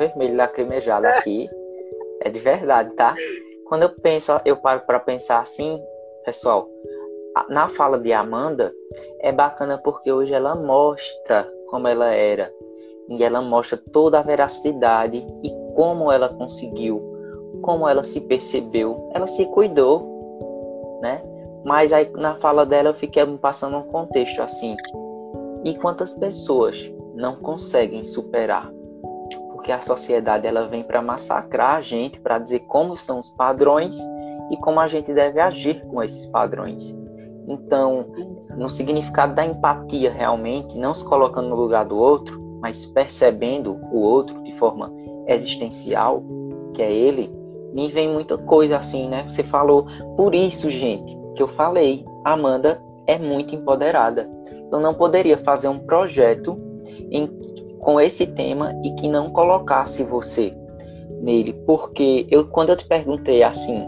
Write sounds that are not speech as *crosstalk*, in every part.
vermelho lacrimejado aqui. É de verdade, tá? Quando eu penso, eu paro para pensar assim, pessoal, na fala de Amanda, é bacana porque hoje ela mostra como ela era. E ela mostra toda a veracidade e como ela conseguiu, como ela se percebeu. Ela se cuidou, né? Mas aí na fala dela eu fiquei passando um contexto assim. E quantas pessoas não conseguem superar? Porque a sociedade ela vem para massacrar a gente, para dizer como são os padrões e como a gente deve agir com esses padrões. Então, no significado da empatia realmente, não se colocando no lugar do outro, mas percebendo o outro de forma existencial, que é ele, me vem muita coisa assim, né? Você falou, por isso, gente, que eu falei, Amanda é muito empoderada. Eu não poderia fazer um projeto em, com esse tema e que não colocasse você nele, porque eu quando eu te perguntei assim,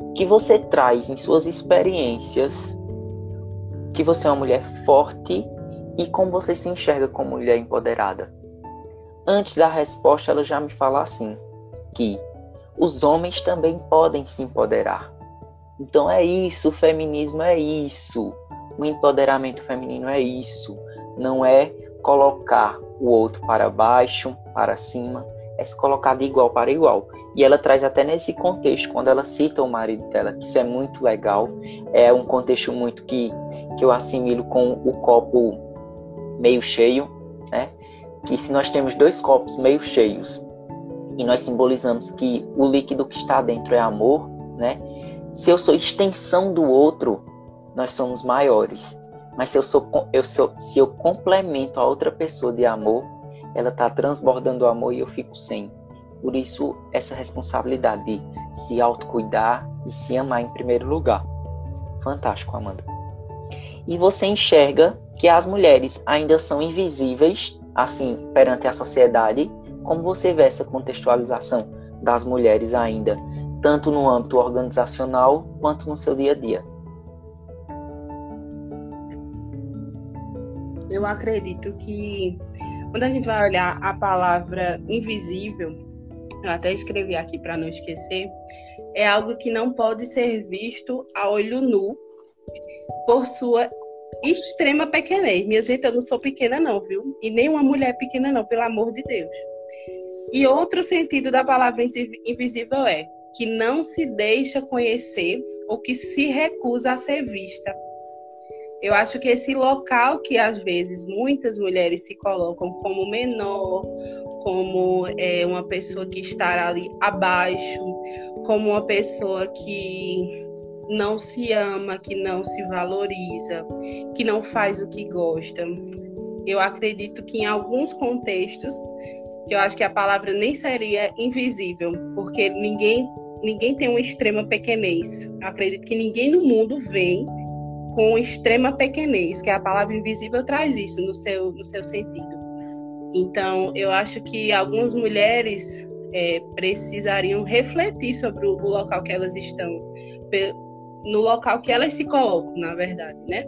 o que você traz em suas experiências que você é uma mulher forte e como você se enxerga como mulher empoderada. Antes da resposta, ela já me fala assim: que os homens também podem se empoderar. Então é isso, o feminismo é isso, o empoderamento feminino é isso. Não é colocar o outro para baixo, para cima, é se colocar de igual para igual. E ela traz até nesse contexto, quando ela cita o marido dela, que isso é muito legal, é um contexto muito que, que eu assimilo com o copo meio cheio, né? Que se nós temos dois copos meio cheios e nós simbolizamos que o líquido que está dentro é amor, né? Se eu sou extensão do outro, nós somos maiores. Mas se eu sou, eu sou se eu complemento a outra pessoa de amor, ela está transbordando amor e eu fico sem. Por isso, essa responsabilidade de se autocuidar e se amar em primeiro lugar. Fantástico, Amanda. E você enxerga que as mulheres ainda são invisíveis, assim, perante a sociedade. Como você vê essa contextualização das mulheres ainda, tanto no âmbito organizacional quanto no seu dia a dia? Eu acredito que quando a gente vai olhar a palavra invisível, eu até escrevi aqui para não esquecer, é algo que não pode ser visto a olho nu por sua extrema pequenez. Minha gente, eu não sou pequena não, viu? E nem uma mulher pequena não, pelo amor de Deus. E outro sentido da palavra invisível é que não se deixa conhecer ou que se recusa a ser vista. Eu acho que esse local que às vezes muitas mulheres se colocam como menor, como é, uma pessoa que está ali abaixo, como uma pessoa que não se ama, que não se valoriza, que não faz o que gosta. Eu acredito que em alguns contextos, eu acho que a palavra nem seria invisível, porque ninguém ninguém tem uma extrema pequenez. Eu acredito que ninguém no mundo vem com extrema pequenez, que a palavra invisível traz isso no seu, no seu sentido. Então, eu acho que algumas mulheres é, precisariam refletir sobre o, local que elas estão, no local que elas se colocam, na verdade, né?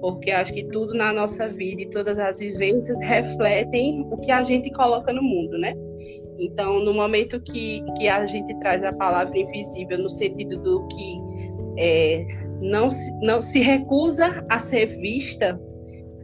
Porque acho que tudo na nossa vida e todas as vivências refletem o que a gente coloca no mundo, né? Então, no momento que, que a gente traz a palavra invisível, no sentido do que é, não se, não se recusa a ser vista.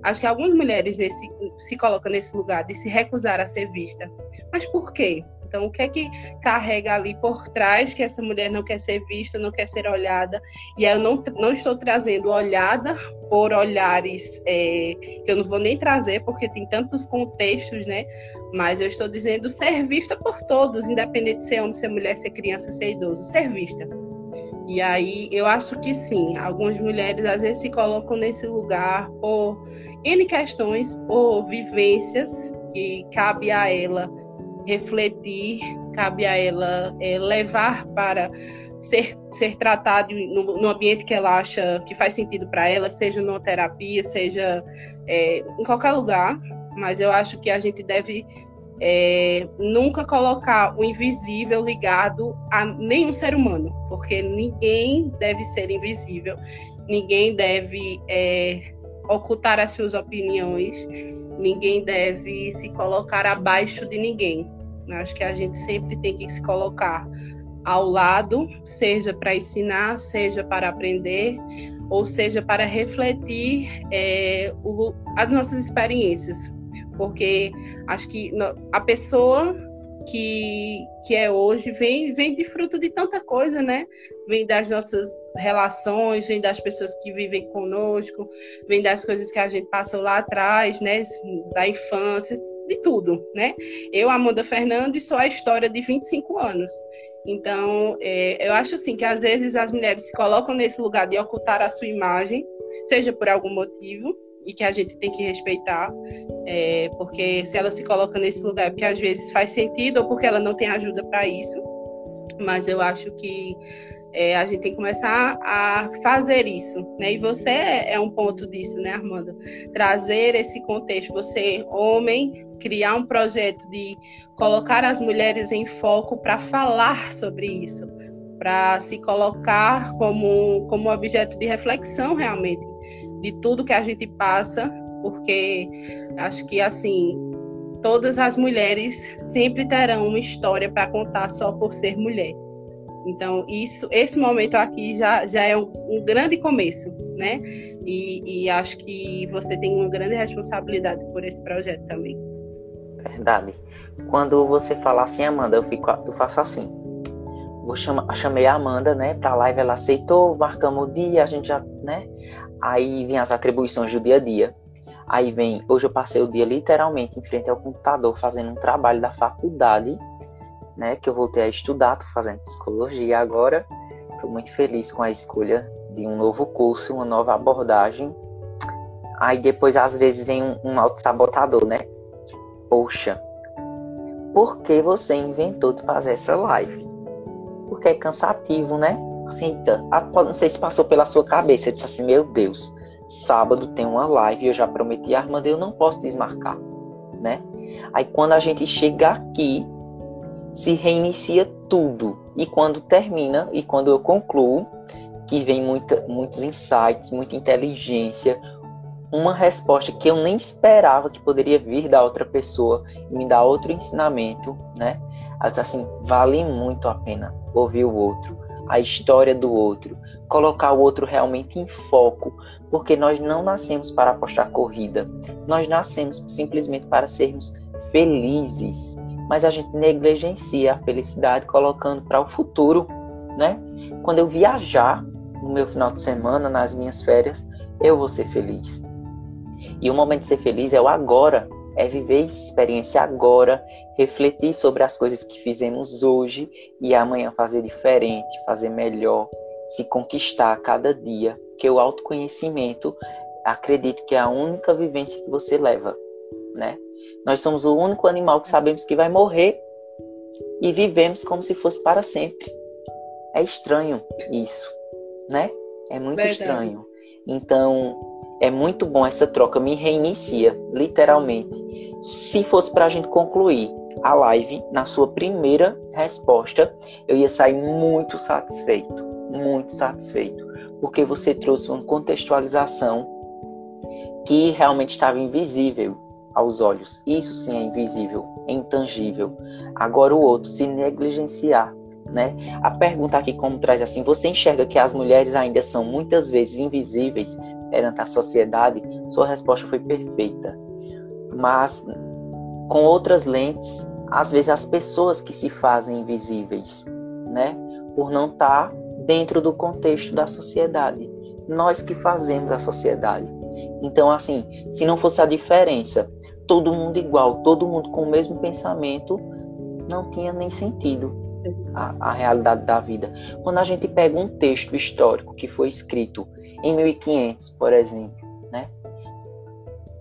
Acho que algumas mulheres nesse, se colocam nesse lugar de se recusar a ser vista. Mas por quê? Então, o que é que carrega ali por trás que essa mulher não quer ser vista, não quer ser olhada? E aí eu não, não estou trazendo olhada por olhares é, que eu não vou nem trazer, porque tem tantos contextos, né? Mas eu estou dizendo ser vista por todos, independente de ser homem, ser mulher, ser criança, ser idoso. Ser vista. E aí eu acho que sim, algumas mulheres às vezes se colocam nesse lugar por N questões ou vivências que cabe a ela refletir, cabe a ela é, levar para ser, ser tratado no, no, ambiente que ela acha que faz sentido para ela, seja numa terapia, seja é, em qualquer lugar. Mas eu acho que a gente deve é, nunca colocar o invisível ligado a nenhum ser humano, porque ninguém deve ser invisível, ninguém deve é, ocultar as suas opiniões, ninguém deve se colocar abaixo de ninguém. Acho que a gente sempre tem que se colocar ao lado, seja para ensinar, seja para aprender, ou seja para refletir é, o, as nossas experiências. Porque acho que a pessoa que, que é hoje vem, vem de fruto de tanta coisa, né? Vem das nossas relações, vem das pessoas que vivem conosco, vem das coisas que a gente passou lá atrás, né? Da infância, de tudo, né? Eu, Amanda Fernandes, sou a história de 25 anos. Então, é, eu acho assim que às vezes as mulheres se colocam nesse lugar de ocultar a sua imagem, seja por algum motivo, e que a gente tem que respeitar, é, porque se ela se coloca nesse lugar, porque às vezes faz sentido ou porque ela não tem ajuda para isso, mas eu acho que é, a gente tem que começar a fazer isso, né? E você é, é um ponto disso, né, Armanda? Trazer esse contexto, você, homem, criar um projeto de colocar as mulheres em foco para falar sobre isso, para se colocar como, como objeto de reflexão realmente de tudo que a gente passa, porque acho que assim todas as mulheres sempre terão uma história para contar só por ser mulher. Então, isso, esse momento aqui já, já é um, grande começo, né? E, e, acho que você tem uma grande responsabilidade por esse projeto também. Verdade. Quando você fala assim, Amanda, eu, fico, eu faço assim. Vou chamar, chamei a Amanda, né, pra live, ela aceitou, marcamos o dia, a gente já, né? Aí vem as atribuições do dia a dia. Aí vem, hoje eu passei o dia literalmente em frente ao computador fazendo um trabalho da faculdade né, que eu voltei a estudar, estou fazendo psicologia agora. Estou muito feliz com a escolha de um novo curso, uma nova abordagem. Aí depois, às vezes, vem um, um auto-sabotador, né? Poxa, por que você inventou de fazer essa live? Porque é cansativo, né? Assim, tá, não sei se passou pela sua cabeça. Eu disse assim, meu Deus, sábado tem uma live, eu já prometi a Armanda, eu não posso desmarcar, né? Aí quando a gente chega aqui, se reinicia tudo. E quando termina, e quando eu concluo, que vem muita, muitos insights, muita inteligência, uma resposta que eu nem esperava que poderia vir da outra pessoa e me dar outro ensinamento, né? Assim, vale muito a pena ouvir o outro, a história do outro, colocar o outro realmente em foco, porque nós não nascemos para apostar corrida, nós nascemos simplesmente para sermos felizes mas a gente negligencia a felicidade colocando para o futuro, né? Quando eu viajar no meu final de semana, nas minhas férias, eu vou ser feliz. E o momento de ser feliz é o agora, é viver essa experiência agora, refletir sobre as coisas que fizemos hoje e amanhã fazer diferente, fazer melhor, se conquistar a cada dia, que o autoconhecimento, acredito que é a única vivência que você leva, né? Nós somos o único animal que sabemos que vai morrer e vivemos como se fosse para sempre. É estranho isso, né? É muito Verdade. estranho. Então, é muito bom essa troca, me reinicia, literalmente. Se fosse para a gente concluir a live na sua primeira resposta, eu ia sair muito satisfeito, muito satisfeito, porque você trouxe uma contextualização que realmente estava invisível aos olhos. Isso sim é invisível, é intangível. Agora o outro, se negligenciar, né? A pergunta aqui como traz assim, você enxerga que as mulheres ainda são muitas vezes invisíveis perante a sociedade? Sua resposta foi perfeita. Mas com outras lentes, às vezes as pessoas que se fazem invisíveis, né? Por não estar dentro do contexto da sociedade. Nós que fazemos a sociedade. Então, assim, se não fosse a diferença todo mundo igual, todo mundo com o mesmo pensamento, não tinha nem sentido a, a, realidade da vida. Quando a gente pega um texto histórico que foi escrito em 1500, por exemplo, né?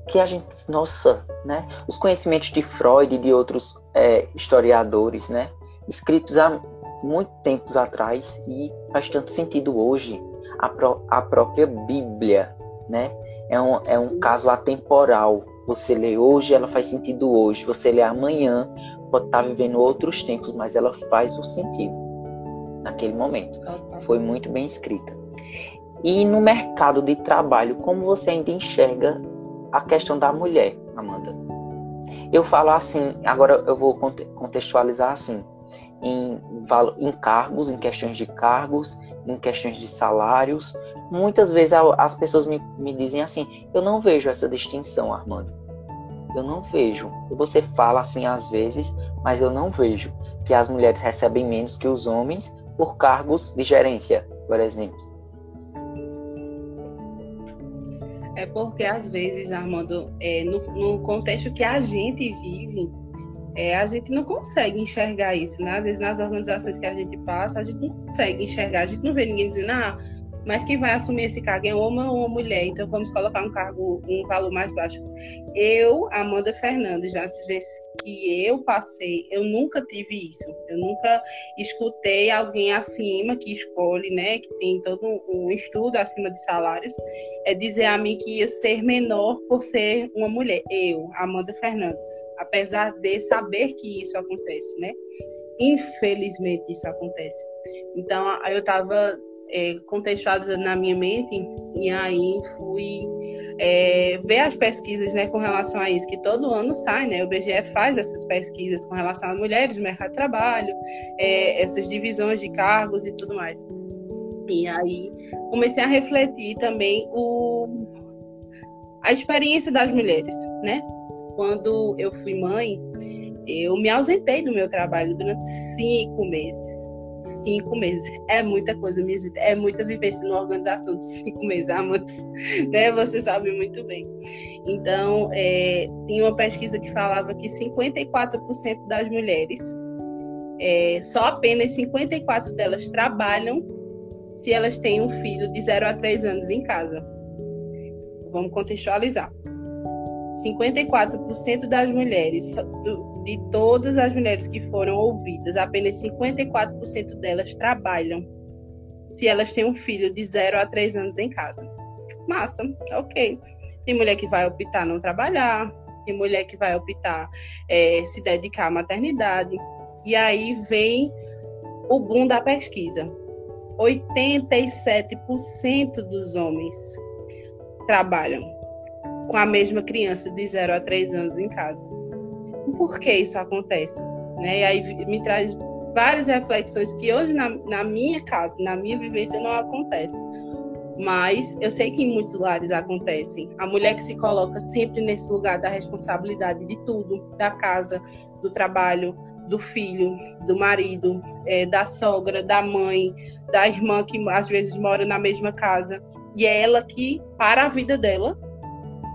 Que a gente, nossa, né? Os conhecimentos de Freud e de outros é, historiadores, né? Escritos há muito tempos atrás e faz tanto sentido hoje. A, pró a própria Bíblia, né? É um, é um caso atemporal você lê hoje, ela faz sentido hoje. Você lê amanhã, pode estar vivendo outros tempos, mas ela faz o sentido naquele momento. Foi muito bem escrita. E no mercado de trabalho, como você ainda enxerga a questão da mulher, Amanda? Eu falo assim, agora eu vou contextualizar assim, em, em cargos, em questões de cargos, em questões de salários. Muitas vezes as pessoas me, me dizem assim: eu não vejo essa distinção, Armando. Eu não vejo. Você fala assim às vezes, mas eu não vejo que as mulheres recebem menos que os homens por cargos de gerência, por exemplo. É porque às vezes, Armando, é, no, no contexto que a gente vive, é, a gente não consegue enxergar isso, né? Às vezes nas organizações que a gente passa, a gente não consegue enxergar, a gente não vê ninguém dizendo, ah, mas quem vai assumir esse cargo é um homem ou uma mulher, então vamos colocar um cargo, um valor mais baixo. Eu, Amanda Fernandes, já às vezes que eu passei, eu nunca tive isso. Eu nunca escutei alguém acima que escolhe, né, que tem todo um, estudo acima de salários, é dizer a mim que ia ser menor por ser uma mulher. Eu, Amanda Fernandes, apesar de saber que isso acontece, né? Infelizmente isso acontece. Então, eu estava é, contextualizando na minha mente e aí fui é, ver as pesquisas né, com relação a isso, que todo ano sai, né? O BGE faz essas pesquisas com relação a mulheres mercado de trabalho, é, essas divisões de cargos e tudo mais. E aí comecei a refletir também o, a experiência das mulheres, né? Quando eu fui mãe, eu me ausentei do meu trabalho durante cinco meses cinco meses. É muita coisa, minha gente. É muita vivência numa organização de cinco meses, amantes, né? Você sabe muito bem. Então, é, tinha uma pesquisa que falava que 54% das mulheres, é, só apenas 54 delas trabalham se elas têm um filho de 0 a 3 anos em casa. Vamos contextualizar. 54% das mulheres de todas as mulheres que foram ouvidas, apenas 54% delas trabalham se elas têm um filho de 0 a 3 anos em casa. Massa, ok. Tem mulher que vai optar não trabalhar, tem mulher que vai optar é, se dedicar à maternidade. E aí vem o boom da pesquisa. 87% dos homens trabalham com a mesma criança de 0 a 3 anos em casa por que isso acontece. Né? E aí me traz várias reflexões que hoje na, na minha casa, na minha vivência, não acontece. Mas eu sei que em muitos lugares acontecem. A mulher que se coloca sempre nesse lugar da responsabilidade de tudo, da casa, do trabalho, do filho, do marido, é, da sogra, da mãe, da irmã que às vezes mora na mesma casa. E é ela que para a vida dela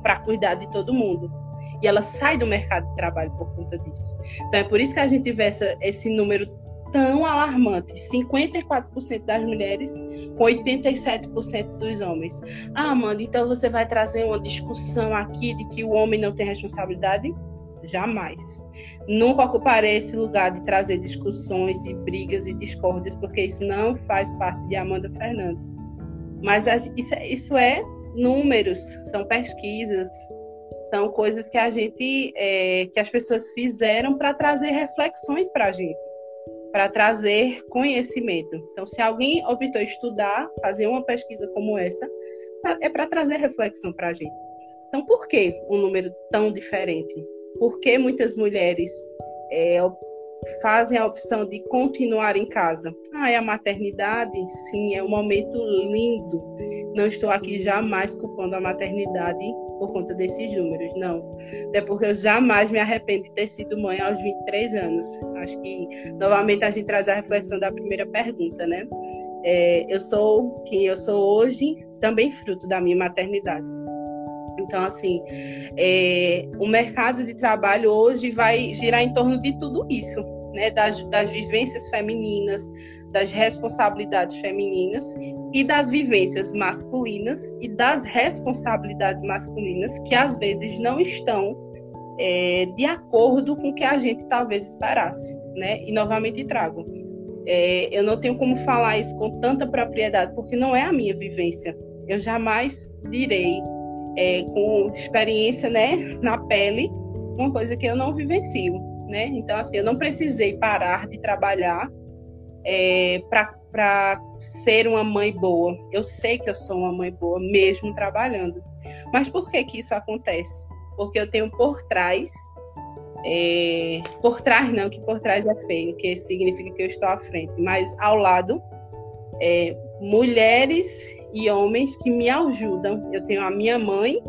para cuidar de todo mundo e ela sai do mercado de trabalho por conta disso. Então é por isso que a gente vê essa, esse número tão alarmante, 54% das mulheres com 87% dos homens. Ah, Amanda, então você vai trazer uma discussão aqui de que o homem não tem responsabilidade? Jamais. Nunca ocuparei esse lugar de trazer discussões e brigas e discórdias, porque isso não faz parte de Amanda Fernandes. Mas é, isso é números, são pesquisas, são coisas que a gente, é, que as pessoas fizeram para trazer reflexões para a gente, para trazer conhecimento. Então, se alguém optou estudar, fazer uma pesquisa como essa, é para trazer reflexão para a gente. Então, por que um número tão diferente? Por que muitas mulheres é, fazem a opção de continuar em casa? Ah, é a maternidade? Sim, é um momento lindo. Não estou aqui jamais culpando a maternidade por conta desses números, não. É porque eu jamais me arrependo de ter sido mãe aos 23 anos. Acho que, novamente, a gente traz a reflexão da primeira pergunta, né? É, eu sou quem eu sou hoje, também fruto da minha maternidade. Então, assim, é, o mercado de trabalho hoje vai girar em torno de tudo isso, né? Das, das vivências femininas, das responsabilidades femininas e das vivências masculinas e das responsabilidades masculinas que às vezes não estão é, de acordo com o que a gente talvez esperasse, né? E novamente trago. É, eu não tenho como falar isso com tanta propriedade porque não é a minha vivência. Eu jamais direi é, com experiência, né, na pele, uma coisa que eu não vivencio, né? Então assim, eu não precisei parar de trabalhar é, para ser uma mãe boa. Eu sei que eu sou uma mãe boa, mesmo trabalhando. Mas por que, que isso acontece? Porque eu tenho por trás é, por trás não, que por trás é feio, que significa que eu estou à frente, mas ao lado, é, mulheres e homens que me ajudam. Eu tenho a minha mãe,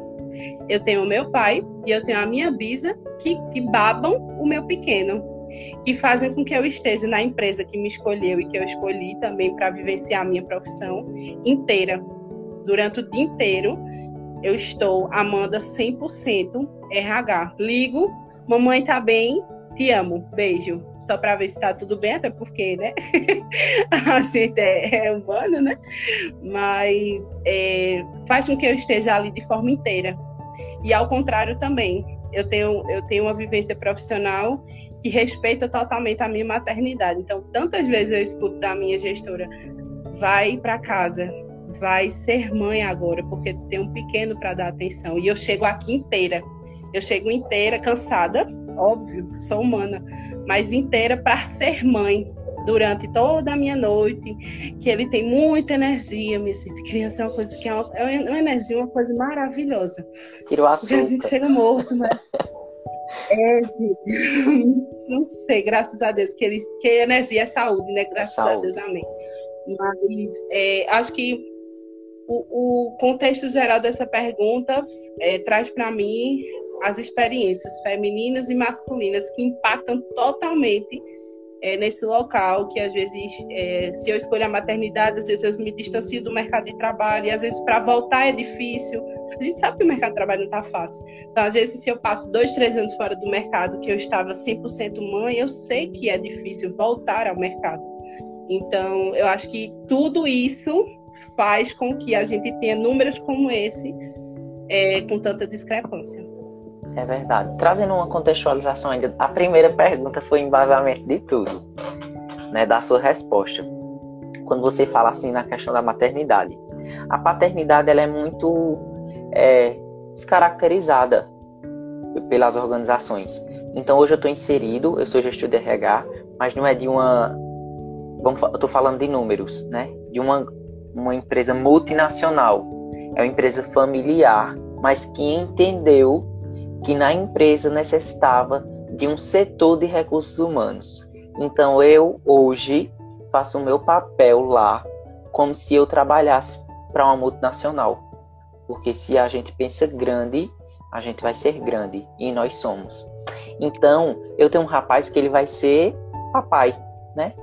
eu tenho o meu pai e eu tenho a minha bisa que, que babam o meu pequeno, que fazem com que eu esteja na empresa que me escolheu e que eu escolhi também para vivenciar a minha profissão inteira. Durante o dia inteiro, eu estou Amanda 100% RH. Ligo, mamãe tá bem, te amo, beijo. Só para ver se tá tudo bem, até porque, né? *laughs* a gente é, é humano, né? Mas é, faz com que eu esteja ali de forma inteira. E ao contrário também, eu tenho, eu tenho uma vivência profissional que respeita totalmente a minha maternidade. Então, tantas vezes eu escuto da minha gestora, vai para casa, vai ser mãe agora, porque tu tem um pequeno para dar atenção. E eu chego aqui inteira. Eu chego inteira, cansada, óbvio, sou humana, mas inteira para ser mãe durante toda a minha noite, que ele tem muita energia, minha gente. Criança é uma coisa que é uma, é uma energia, uma coisa maravilhosa. Tira o açúcar. Porque a gente chega morto, mas *laughs* É, gente, *laughs* não sei, graças a Deus, que, eles, que energia é saúde, né? Graças é saúde. a Deus, amém. Mas é, acho que o, o, contexto geral dessa pergunta é, traz para mim as experiências femininas e masculinas que impactam totalmente é, nesse local, que às vezes, é, se eu escolho a maternidade, às vezes eu me distancio do mercado de trabalho, e às vezes para voltar é difícil. A gente sabe que o mercado de trabalho não está fácil. Então, às vezes, se eu passo dois, três anos fora do mercado, que eu estava 100% mãe, eu sei que é difícil voltar ao mercado. Então, eu acho que tudo isso faz com que a gente tenha números como esse é, com tanta discrepância. É verdade. Trazendo uma contextualização ainda, a primeira pergunta foi embasamento de tudo, né, da sua resposta. Quando você fala assim na questão da maternidade, a paternidade ela é muito é, descaracterizada pelas organizações. Então hoje eu estou inserido, eu sou gestor de RH, mas não é de uma, vamos, eu estou falando de números, né? De uma uma empresa multinacional, é uma empresa familiar, mas que entendeu que na empresa necessitava de um setor de recursos humanos. Então eu hoje faço o meu papel lá como se eu trabalhasse para uma multinacional. Porque se a gente pensa grande, a gente vai ser grande e nós somos. Então, eu tenho um rapaz que ele vai ser papai, né?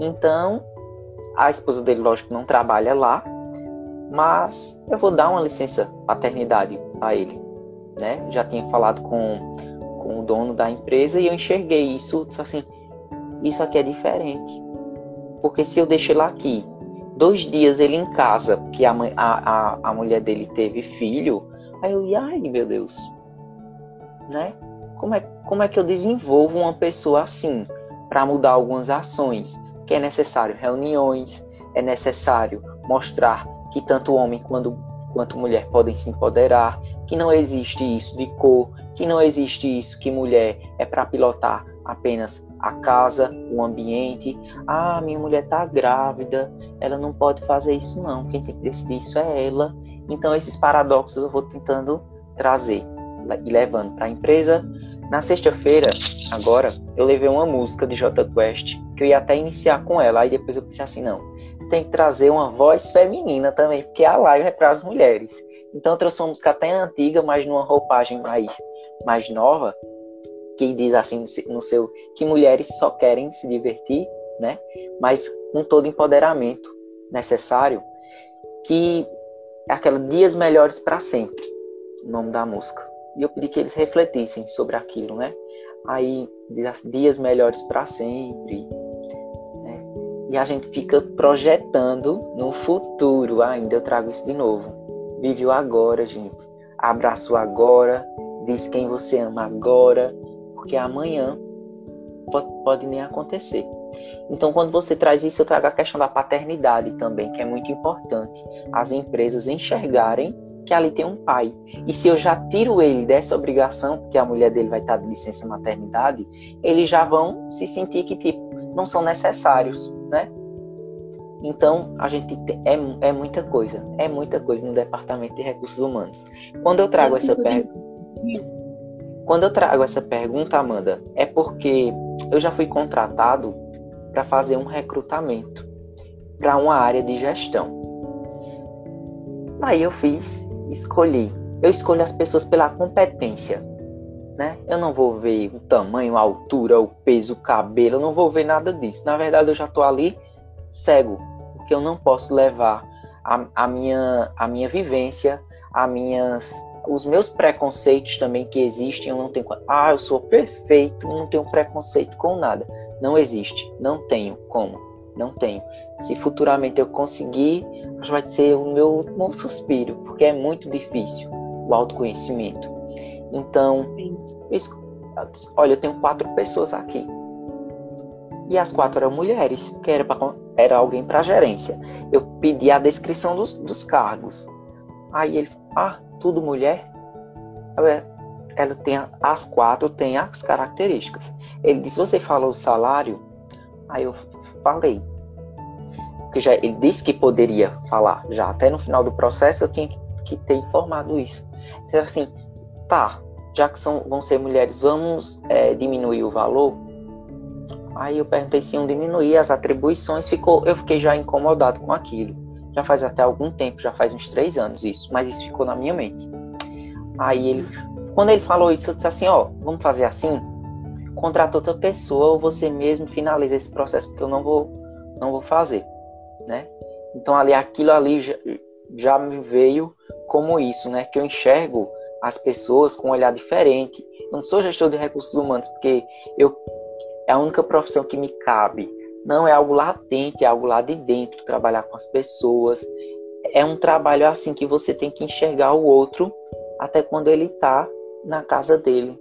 Então, a esposa dele, lógico, não trabalha lá, mas eu vou dar uma licença paternidade a ele né? Já tinha falado com, com o dono da empresa e eu enxerguei isso, assim, isso aqui é diferente. Porque se eu deixei lá aqui, dois dias ele em casa, porque a, a, a, mulher dele teve filho, aí eu ai meu Deus, né? Como é, como é que eu desenvolvo uma pessoa assim para mudar algumas ações? Que é necessário reuniões, é necessário mostrar que tanto homem quanto, quanto mulher podem se empoderar, que não existe isso de cor, que não existe isso que mulher é para pilotar apenas a casa, o ambiente. Ah, minha mulher está grávida, ela não pode fazer isso não. Quem tem que decidir isso é ela. Então esses paradoxos eu vou tentando trazer e levando para a empresa. Na sexta-feira, agora, eu levei uma música de J Quest que eu ia até iniciar com ela, aí depois eu pensei assim, não, tem que trazer uma voz feminina também, porque a live é para as mulheres. Então eu trouxe uma música antiga, mas numa roupagem mais, mais nova, que diz assim no seu que mulheres só querem se divertir, né? Mas com todo empoderamento necessário, que é aquela dias melhores para sempre, o nome da música. E eu pedi que eles refletissem sobre aquilo, né? Aí diz assim, dias melhores para sempre, e a gente fica projetando no futuro ainda. Eu trago isso de novo. Vive o agora, gente. Abraça o agora. Diz quem você ama agora. Porque amanhã pode, pode nem acontecer. Então, quando você traz isso, eu trago a questão da paternidade também, que é muito importante. As empresas enxergarem que ali tem um pai. E se eu já tiro ele dessa obrigação, porque a mulher dele vai estar de licença maternidade, eles já vão se sentir que, tipo, não são necessários né? Então, a gente tem, é, é muita coisa, é muita coisa no Departamento de Recursos Humanos. Quando eu trago essa pergunta. Quando eu trago essa pergunta, Amanda, é porque eu já fui contratado para fazer um recrutamento para uma área de gestão. Aí eu fiz, escolhi. Eu escolho as pessoas pela competência, né? Eu não vou ver o tamanho, a altura, o peso, o cabelo, eu não vou ver nada disso. Na verdade, eu já estou ali cego, porque eu não posso levar a, a, minha, a minha vivência, a minhas, os meus preconceitos também que existem. Eu não tenho, ah, eu sou perfeito, não tenho preconceito com nada. Não existe, não tenho como, não tenho. Se futuramente eu conseguir, vai ser o meu, meu suspiro, porque é muito difícil o autoconhecimento. Então, eu, olha, eu tenho quatro pessoas aqui. E as quatro eram mulheres, que era, pra, era alguém para gerência. Eu pedi a descrição dos, dos cargos. Aí ele, ah, tudo mulher? É, ela tem as quatro tem as características. Ele disse, você falou o salário? Aí eu falei. Porque já ele disse que poderia falar. Já até no final do processo eu tinha que, que ter informado isso. Disse assim, tá, já que são, vão ser mulheres, vamos é, diminuir o valor? Aí eu perguntei se iam diminuir as atribuições, ficou, eu fiquei já incomodado com aquilo. Já faz até algum tempo, já faz uns três anos isso, mas isso ficou na minha mente. Aí ele, quando ele falou isso, eu disse assim, ó, vamos fazer assim? Contrata outra pessoa ou você mesmo finaliza esse processo, porque eu não vou, não vou fazer, né? Então ali, aquilo ali já, já me veio como isso, né? Que eu enxergo as pessoas com um olhar diferente. Eu não sou gestor de recursos humanos porque eu é a única profissão que me cabe. Não é algo latente, é algo lá de dentro, trabalhar com as pessoas. É um trabalho assim que você tem que enxergar o outro até quando ele está na casa dele.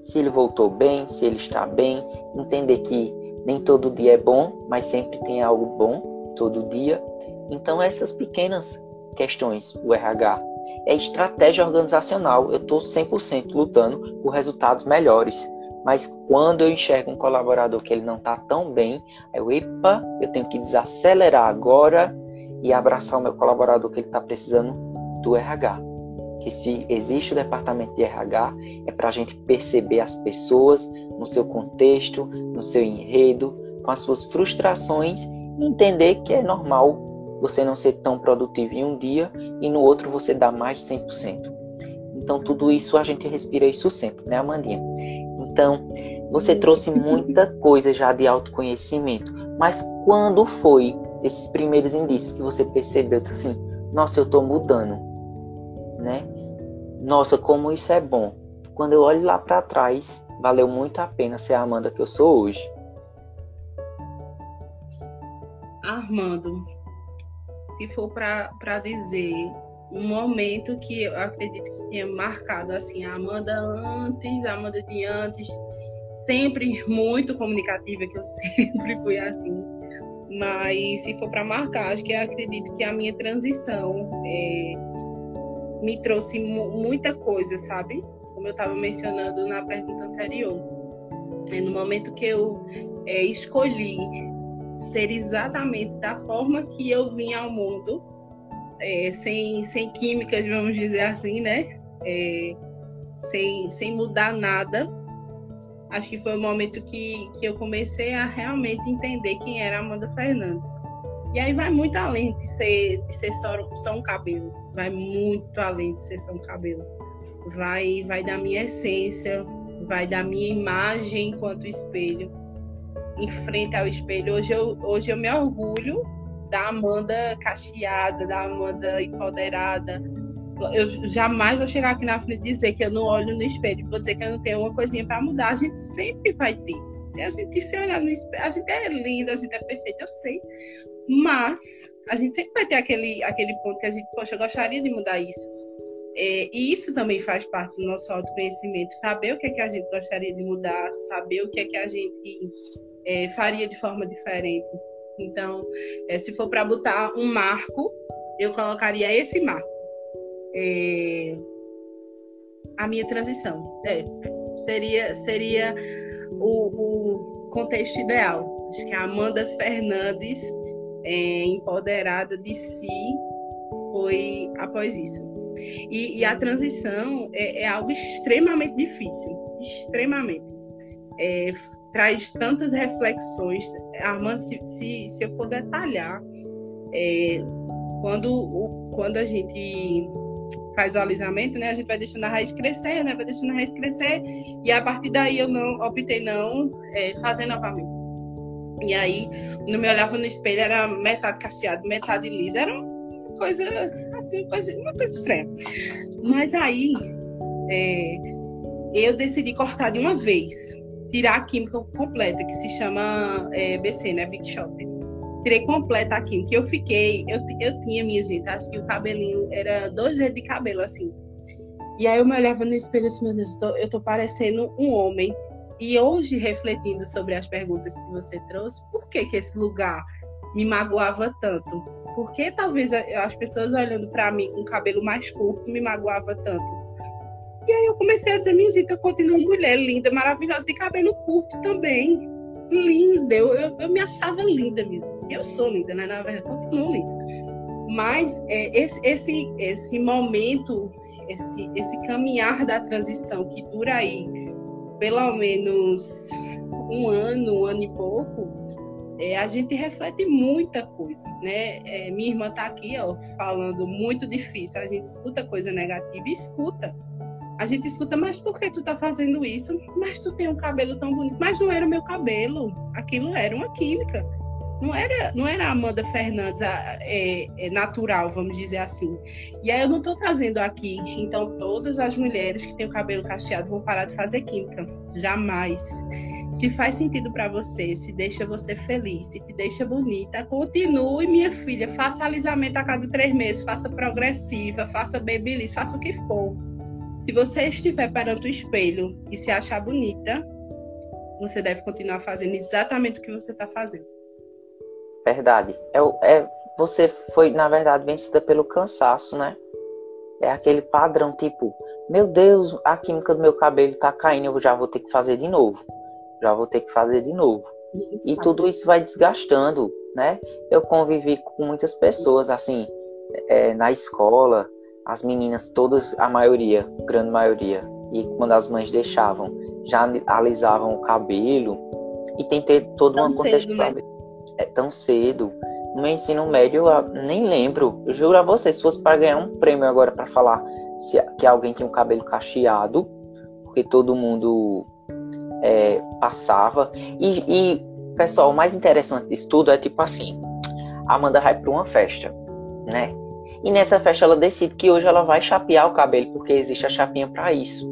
Se ele voltou bem, se ele está bem, entender que nem todo dia é bom, mas sempre tem algo bom todo dia. Então essas pequenas questões, o RH é estratégia organizacional. Eu estou 100% lutando por resultados melhores. Mas quando eu enxergo um colaborador que ele não está tão bem, eu, epa, eu tenho que desacelerar agora e abraçar o meu colaborador que ele está precisando do RH. Que se existe o departamento de RH, é para a gente perceber as pessoas no seu contexto, no seu enredo, com as suas frustrações e entender que é normal você não ser tão produtivo em um dia e no outro você dá mais de 100%. Então, tudo isso a gente respira isso sempre, né, Amandinha? Então, você trouxe muita coisa já de autoconhecimento, mas quando foi esses primeiros indícios que você percebeu assim, nossa, eu estou mudando, né? Nossa, como isso é bom. Quando eu olho lá para trás, valeu muito a pena ser a Amanda que eu sou hoje. Armando, se for para dizer um momento que eu acredito que tenha marcado assim a Amanda antes, a Amanda de antes, sempre muito comunicativa, que eu *laughs* sempre fui assim. Mas se for para marcar, acho que eu acredito que a minha transição é, me trouxe muita coisa, sabe? Como eu estava mencionando na pergunta anterior. É no momento que eu é, escolhi ser exatamente da forma que eu vim ao mundo, é, sem, sem químicas, vamos dizer assim, né? É, sem, sem mudar nada. Acho que foi o momento que, que eu comecei a realmente entender quem era Amanda Fernandes. E aí vai muito além de ser, de ser só, só um cabelo. Vai muito além de ser só um cabelo. Vai, vai da minha essência, vai da minha imagem enquanto espelho em frente ao espelho. Hoje eu, hoje eu me orgulho da Amanda cacheada, da Amanda empoderada. Eu jamais vou chegar aqui na frente e dizer que eu não olho no espelho, vou dizer que eu não tenho uma coisinha para mudar. A gente sempre vai ter. Se a gente se olhar no espelho, a gente é linda, a gente é perfeita, eu sei. Mas a gente sempre vai ter aquele, aquele ponto que a gente, poxa, eu gostaria de mudar isso. É, e isso também faz parte do nosso autoconhecimento. Saber o que é que a gente gostaria de mudar, saber o que é que a gente é, faria de forma diferente. Então, é, se for para botar um marco, eu colocaria esse marco. É, a minha transição. É, seria seria o, o, contexto ideal. Acho que a Amanda Fernandes, é, empoderada de si, foi após isso. E, e a transição é, é, algo extremamente difícil, extremamente. Traz tantas reflexões. Armando, se, se, se eu for detalhar, é, quando, quando a gente faz o alisamento, né, a gente vai deixando a raiz crescer, né, vai deixando a raiz crescer, e a partir daí eu não optei não é, fazer novamente. E aí, quando eu me olhava no espelho, era metade cacheado, metade lisa, era uma coisa, assim, uma coisa, uma coisa estranha. Mas aí, é, eu decidi cortar de uma vez, tirar a química completa, que se chama é, BC, né, Big Shop tirei completa a química. Eu fiquei, eu, eu tinha, minha gente, acho que o cabelinho era dois dedos de cabelo, assim. E aí eu me olhava no espelho assim, meu Deus, tô, eu tô parecendo um homem. E hoje, refletindo sobre as perguntas que você trouxe, por que que esse lugar me magoava tanto? Por que talvez as pessoas olhando para mim com cabelo mais curto me magoava tanto? E aí eu comecei a dizer, minha gente, eu continuo mulher linda, maravilhosa, de cabelo curto também linda, eu, eu, eu, me achava linda mesmo. Eu sou linda, né? Na verdade, continuo linda. Mas é, esse, esse, esse momento, esse, esse caminhar da transição que dura aí pelo menos um ano, um ano e pouco, é, a gente reflete muita coisa, né? É, minha irmã está aqui, ó, falando muito difícil. A gente escuta coisa negativa, escuta a gente escuta, mas por que tu tá fazendo isso? Mas tu tem um cabelo tão bonito. Mas não era o meu cabelo. Aquilo era uma química. Não era, não era a Amanda Fernandes a, é, é natural, vamos dizer assim. E aí eu não estou trazendo aqui, então todas as mulheres que têm o cabelo cacheado vão parar de fazer química. Jamais. Se faz sentido para você, se deixa você feliz, se te deixa bonita, continue, minha filha. Faça alisamento a cada três meses, faça progressiva, faça babyliss, faça o que for se você estiver perante o espelho e se achar bonita, você deve continuar fazendo exatamente o que você está fazendo. Verdade. É, é, você foi, na verdade, vencida pelo cansaço, né? É aquele padrão, tipo, meu Deus, a química do meu cabelo tá caindo, eu já vou ter que fazer de novo. Já vou ter que fazer de novo. Isso, e tudo isso vai desgastando, né? Eu convivi com muitas pessoas, assim, é, na escola, as meninas todas, a maioria, grande maioria, e quando as mães deixavam, já alisavam o cabelo e tem ter toda tão uma contextualidade. Né? É tão cedo. No meu ensino médio, eu nem lembro. Eu juro a você, se fosse para ganhar um prêmio agora para falar se, que alguém tinha um cabelo cacheado, porque todo mundo é, passava. E, e, pessoal, o mais interessante disso tudo é tipo assim: a Amanda vai para uma festa, né? E nessa festa ela decide que hoje ela vai chapear o cabelo, porque existe a chapinha para isso.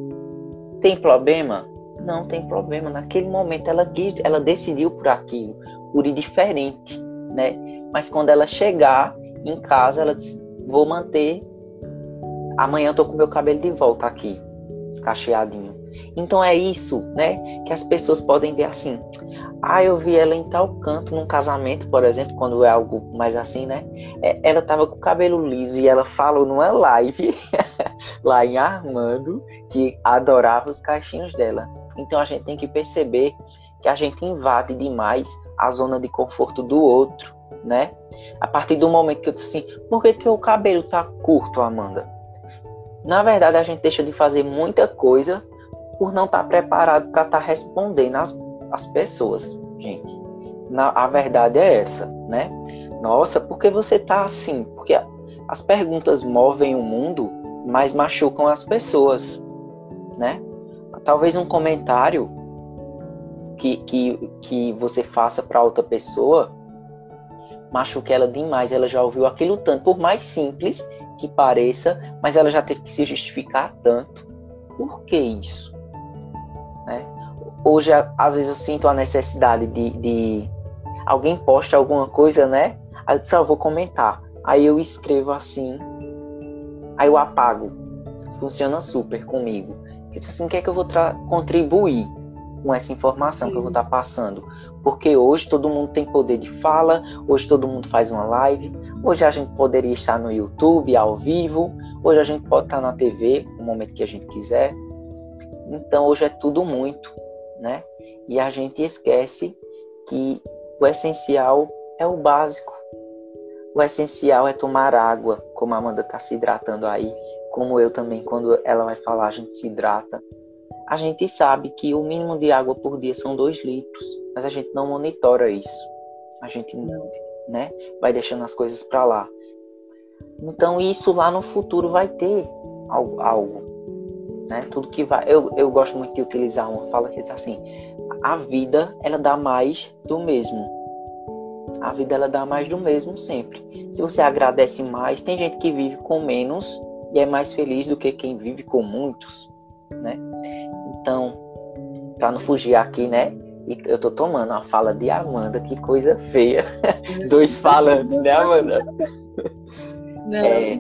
Tem problema? Não tem problema. Naquele momento ela quis, ela decidiu por aquilo, por ir diferente, né? Mas quando ela chegar em casa, ela diz: "Vou manter amanhã eu tô com meu cabelo de volta aqui, cacheadinho". Então é isso, né? Que as pessoas podem ver assim. Ah, eu vi ela em tal canto, num casamento, por exemplo, quando é algo mais assim, né? É, ela tava com o cabelo liso e ela falou numa live *laughs* lá em Armando que adorava os caixinhos dela. Então a gente tem que perceber que a gente invade demais a zona de conforto do outro, né? A partir do momento que eu disse assim, por que teu cabelo tá curto, Amanda? Na verdade, a gente deixa de fazer muita coisa por não estar tá preparado para estar tá respondendo as as pessoas, gente. Na, a verdade é essa, né? Nossa, por que você tá assim? Porque as perguntas movem o mundo, mas machucam as pessoas, né? Talvez um comentário que, que, que você faça para outra pessoa machuque ela demais. Ela já ouviu aquilo tanto, por mais simples que pareça, mas ela já teve que se justificar tanto. Por que isso? Né? Hoje às vezes eu sinto a necessidade de, de alguém posta alguma coisa, né? Aí eu disse, ah, eu vou comentar. Aí eu escrevo assim, aí eu apago. Funciona super comigo. Porque assim, o que é que eu vou contribuir com essa informação que eu vou estar tá passando? Porque hoje todo mundo tem poder de fala, hoje todo mundo faz uma live, hoje a gente poderia estar no YouTube ao vivo, hoje a gente pode estar na TV no momento que a gente quiser. Então hoje é tudo muito né? E a gente esquece que o essencial é o básico. O essencial é tomar água, como a Amanda está se hidratando aí. como eu também, quando ela vai falar, a gente se hidrata. A gente sabe que o mínimo de água por dia são dois litros, mas a gente não monitora isso. A gente né, vai deixando as coisas para lá. Então isso lá no futuro vai ter algo, algo né? Tudo que vai. Eu, eu gosto muito de utilizar uma fala que diz assim: a vida ela dá mais do mesmo. A vida ela dá mais do mesmo sempre. Se você agradece mais, tem gente que vive com menos e é mais feliz do que quem vive com muitos, né? Então, para não fugir aqui, né? eu tô tomando a fala de Amanda, que coisa feia. *laughs* Dois falantes, né, Amanda? Não, é,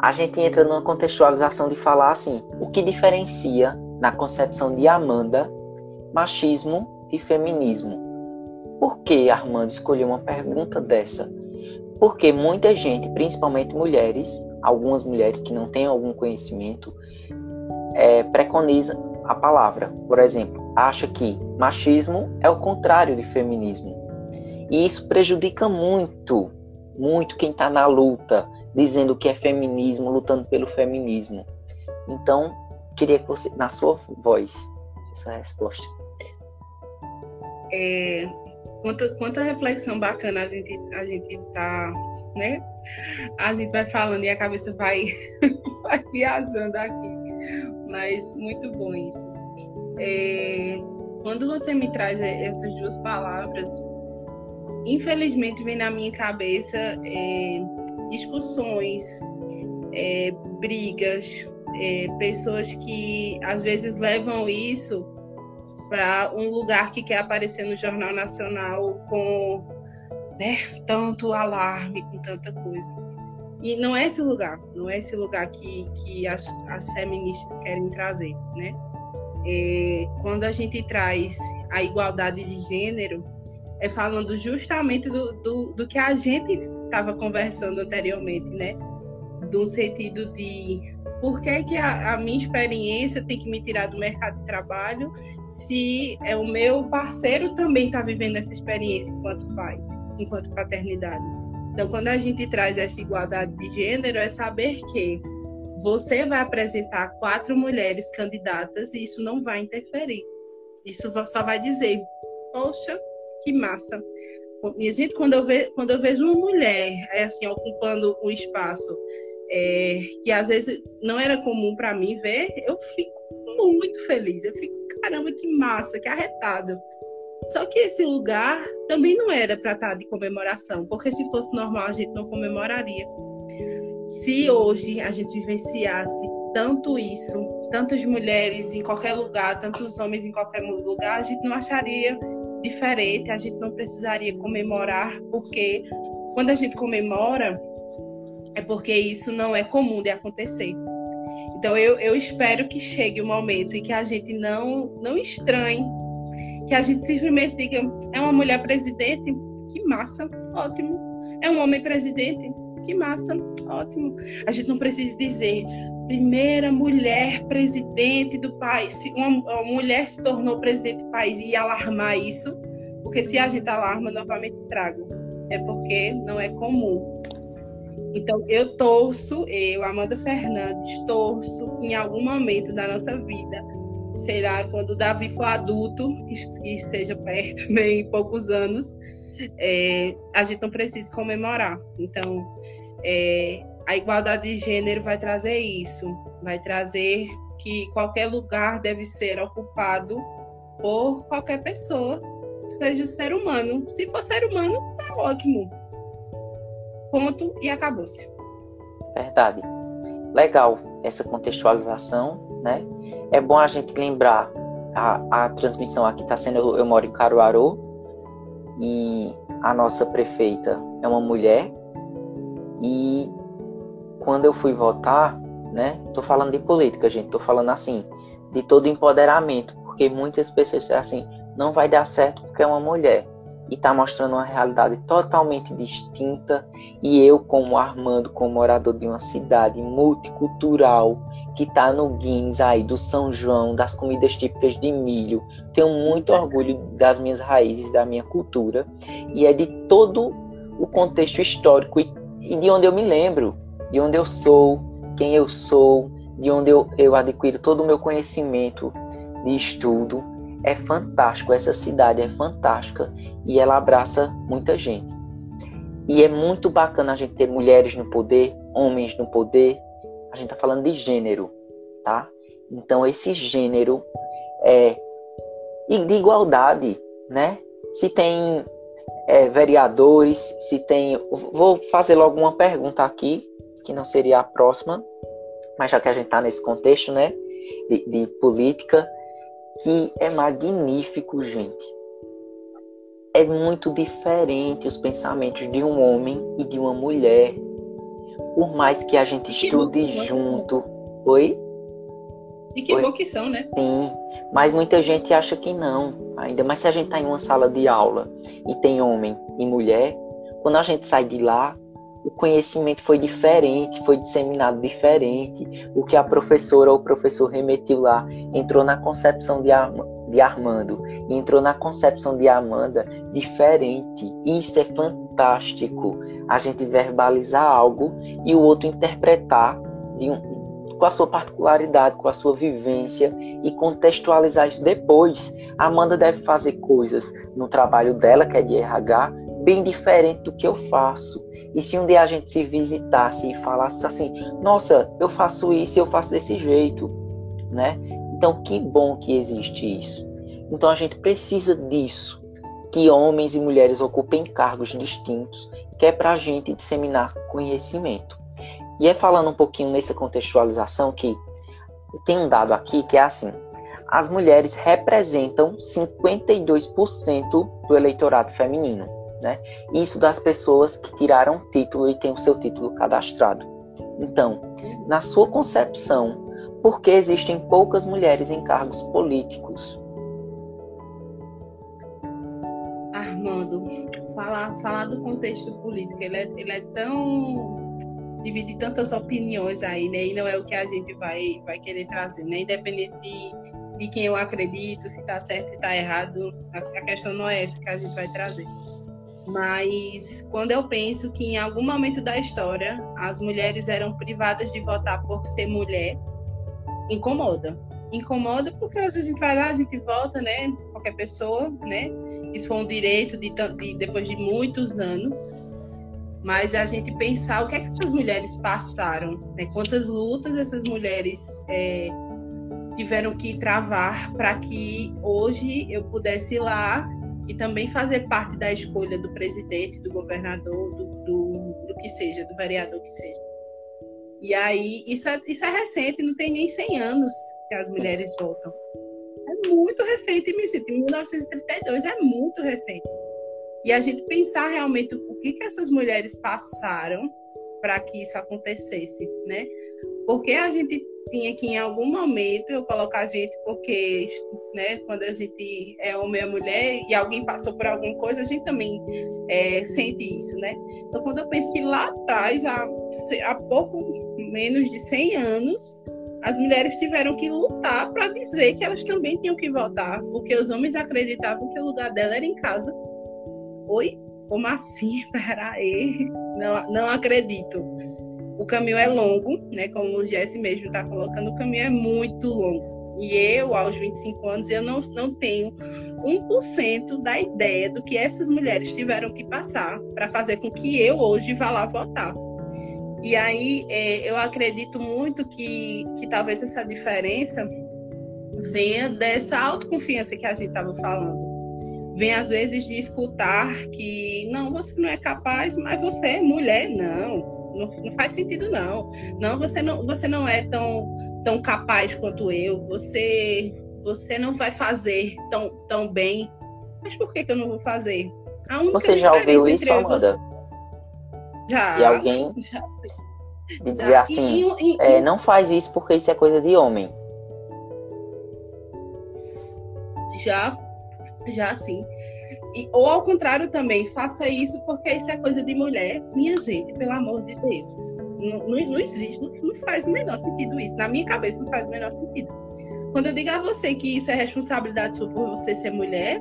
a gente entra numa contextualização de falar assim: o que diferencia na concepção de Amanda machismo e feminismo? Por que Armando escolheu uma pergunta dessa? Porque muita gente, principalmente mulheres, algumas mulheres que não têm algum conhecimento, é, preconiza a palavra. Por exemplo, acha que machismo é o contrário de feminismo. E isso prejudica muito, muito quem está na luta, dizendo que é feminismo, lutando pelo feminismo. Então, queria que você, na sua voz, essa resposta. É, quanta, quanta reflexão bacana a gente a gente tá, né? A gente vai falando e a cabeça vai, *laughs* vai viajando aqui. Mas muito bom isso. É, quando você me traz essas duas palavras, infelizmente vem na minha cabeça é, discussões, é, brigas, é, pessoas que às vezes levam isso para um lugar que quer aparecer no Jornal Nacional com né, tanto alarme, com tanta coisa. E não é esse lugar, não é esse lugar que, que as, as feministas querem trazer, né? É, quando a gente traz a igualdade de gênero, é falando justamente do, do, do que a gente estava conversando anteriormente, né? Do sentido de por que, que a, a, minha experiência tem que me tirar do mercado de trabalho se é o meu parceiro também está vivendo essa experiência enquanto pai, enquanto paternidade. Então, quando a gente traz essa igualdade de gênero, é saber que você vai apresentar quatro mulheres candidatas e isso não vai interferir. Isso só vai dizer, poxa, que massa. Minha gente, quando eu, ve, quando eu vejo uma mulher é assim, ocupando um espaço é, que às vezes não era comum para mim ver, eu fico muito feliz. Eu fico, caramba, que massa, que arretado. Só que esse lugar também não era para estar de comemoração, porque se fosse normal a gente não comemoraria. Se hoje a gente vivenciasse tanto isso, tantas mulheres em qualquer lugar, tantos homens em qualquer lugar, a gente não acharia diferente, a gente não precisaria comemorar, porque quando a gente comemora, é porque isso não é comum de acontecer. Então eu, eu espero que chegue o um momento em que a gente não, não estranhe, que a gente simplesmente diga, é uma mulher presidente, que massa, ótimo. É um homem presidente, que massa, ótimo. A gente não precisa dizer, primeira mulher presidente do país. Se uma, mulher se tornou presidente do país e alarmar isso, porque se a gente alarma, novamente trago. É porque não é comum. Então, eu torço, eu, Amanda Fernandes, torço em algum momento da nossa vida, será quando o Davi for adulto, que, que seja perto, *laughs* né, em poucos anos, é, a gente não precisa comemorar. Então, é, a igualdade de gênero vai trazer isso, vai trazer que qualquer lugar deve ser ocupado por qualquer pessoa, seja ser humano. Se for ser humano, tá ótimo. Ponto e acabou-se. Verdade. Legal essa contextualização, né? É bom a gente lembrar a, a transmissão aqui está sendo eu moro em Caruaru e a nossa prefeita é uma mulher e quando eu fui votar, né? Tô falando de política, gente. Tô falando assim, de todo empoderamento, porque muitas pessoas dizem assim, não vai dar certo porque é uma mulher. E tá mostrando uma realidade totalmente distinta. E eu, como Armando, como morador de uma cidade multicultural, que tá no Guins aí do São João, das comidas típicas de milho, tenho muito orgulho das minhas raízes, da minha cultura. E é de todo o contexto histórico e de onde eu me lembro de onde eu sou, quem eu sou, de onde eu, eu adquiro todo o meu conhecimento de estudo. É fantástico, essa cidade é fantástica e ela abraça muita gente. E é muito bacana a gente ter mulheres no poder, homens no poder. A gente está falando de gênero, tá? Então esse gênero é de igualdade, né? Se tem é, vereadores, se tem. Vou fazer logo uma pergunta aqui, que não seria a próxima, mas já que a gente está nesse contexto, né? De, de política, que é magnífico, gente. É muito diferente os pensamentos de um homem e de uma mulher. Por mais que a gente estude junto. Oi? E que bom que são, né? Sim, mas muita gente acha que não. Ainda mais se a gente está em uma sala de aula e tem homem e mulher, quando a gente sai de lá, o conhecimento foi diferente, foi disseminado diferente. O que a professora ou o professor remetiu lá entrou na concepção de, Ar de Armando e entrou na concepção de Amanda diferente. Isso é fantástico. A gente verbalizar algo e o outro interpretar de um, com a sua particularidade, com a sua vivência e contextualizar isso depois. A Amanda deve fazer coisas no trabalho dela, que é de RH, bem diferente do que eu faço. E se um dia a gente se visitasse e falasse assim, nossa, eu faço isso, eu faço desse jeito, né? Então, que bom que existe isso. Então, a gente precisa disso, que homens e mulheres ocupem cargos distintos, que é para a gente disseminar conhecimento. E é falando um pouquinho nessa contextualização que tem um dado aqui que é assim: as mulheres representam 52% do eleitorado feminino, né? Isso das pessoas que tiraram título e têm o seu título cadastrado. Então, na sua concepção, por que existem poucas mulheres em cargos políticos? Armando, falar, falar do contexto político, ele é, ele é tão dividir tantas opiniões aí, né? E não é o que a gente vai, vai querer trazer, né? Independente de, de quem eu acredito, se está certo, se está errado, a, a questão não é essa que a gente vai trazer. Mas quando eu penso que em algum momento da história as mulheres eram privadas de votar por ser mulher, incomoda. Incomoda porque a gente vai lá, a gente vota, né? Qualquer pessoa, né? Isso foi um direito de, de depois de muitos anos mas a gente pensar o que é que essas mulheres passaram, né? quantas lutas essas mulheres é, tiveram que travar para que hoje eu pudesse ir lá e também fazer parte da escolha do presidente, do governador, do, do, do que seja, do vereador que seja. E aí, isso é, isso é recente, não tem nem 100 anos que as mulheres votam. É muito recente, minha gente. 1932 é muito recente e a gente pensar realmente o que, que essas mulheres passaram para que isso acontecesse, né? Porque a gente tinha que em algum momento eu colocar a gente porque né quando a gente é homem ou mulher e alguém passou por alguma coisa a gente também é, sente isso né então quando eu penso que lá atrás há, há pouco menos de 100 anos as mulheres tiveram que lutar para dizer que elas também tinham que votar porque os homens acreditavam que o lugar dela era em casa Oi? Como assim? *laughs* Peraí. Não, não acredito. O caminho é longo, né? Como o Jesse mesmo está colocando, o caminho é muito longo. E eu, aos 25 anos, eu não, não tenho 1% da ideia do que essas mulheres tiveram que passar para fazer com que eu hoje vá lá votar. E aí é, eu acredito muito que, que talvez essa diferença venha dessa autoconfiança que a gente estava falando vem às vezes de escutar que não, você não é capaz, mas você é mulher, não, não, não faz sentido não. Não, você não, você não é tão, tão capaz quanto eu, você você não vai fazer tão, tão bem. Mas por que, que eu não vou fazer? você já ouviu isso, Amanda? Já. De alguém já, de dizer já. assim, e, e, é, não faz isso porque isso é coisa de homem. Já já assim. E, ou ao contrário também, faça isso porque isso é coisa de mulher. Minha gente, pelo amor de Deus. Não, não, não existe, não, não, faz o menor sentido isso. Na minha cabeça não faz o menor sentido. Quando eu digo a você que isso é responsabilidade sua por você ser mulher,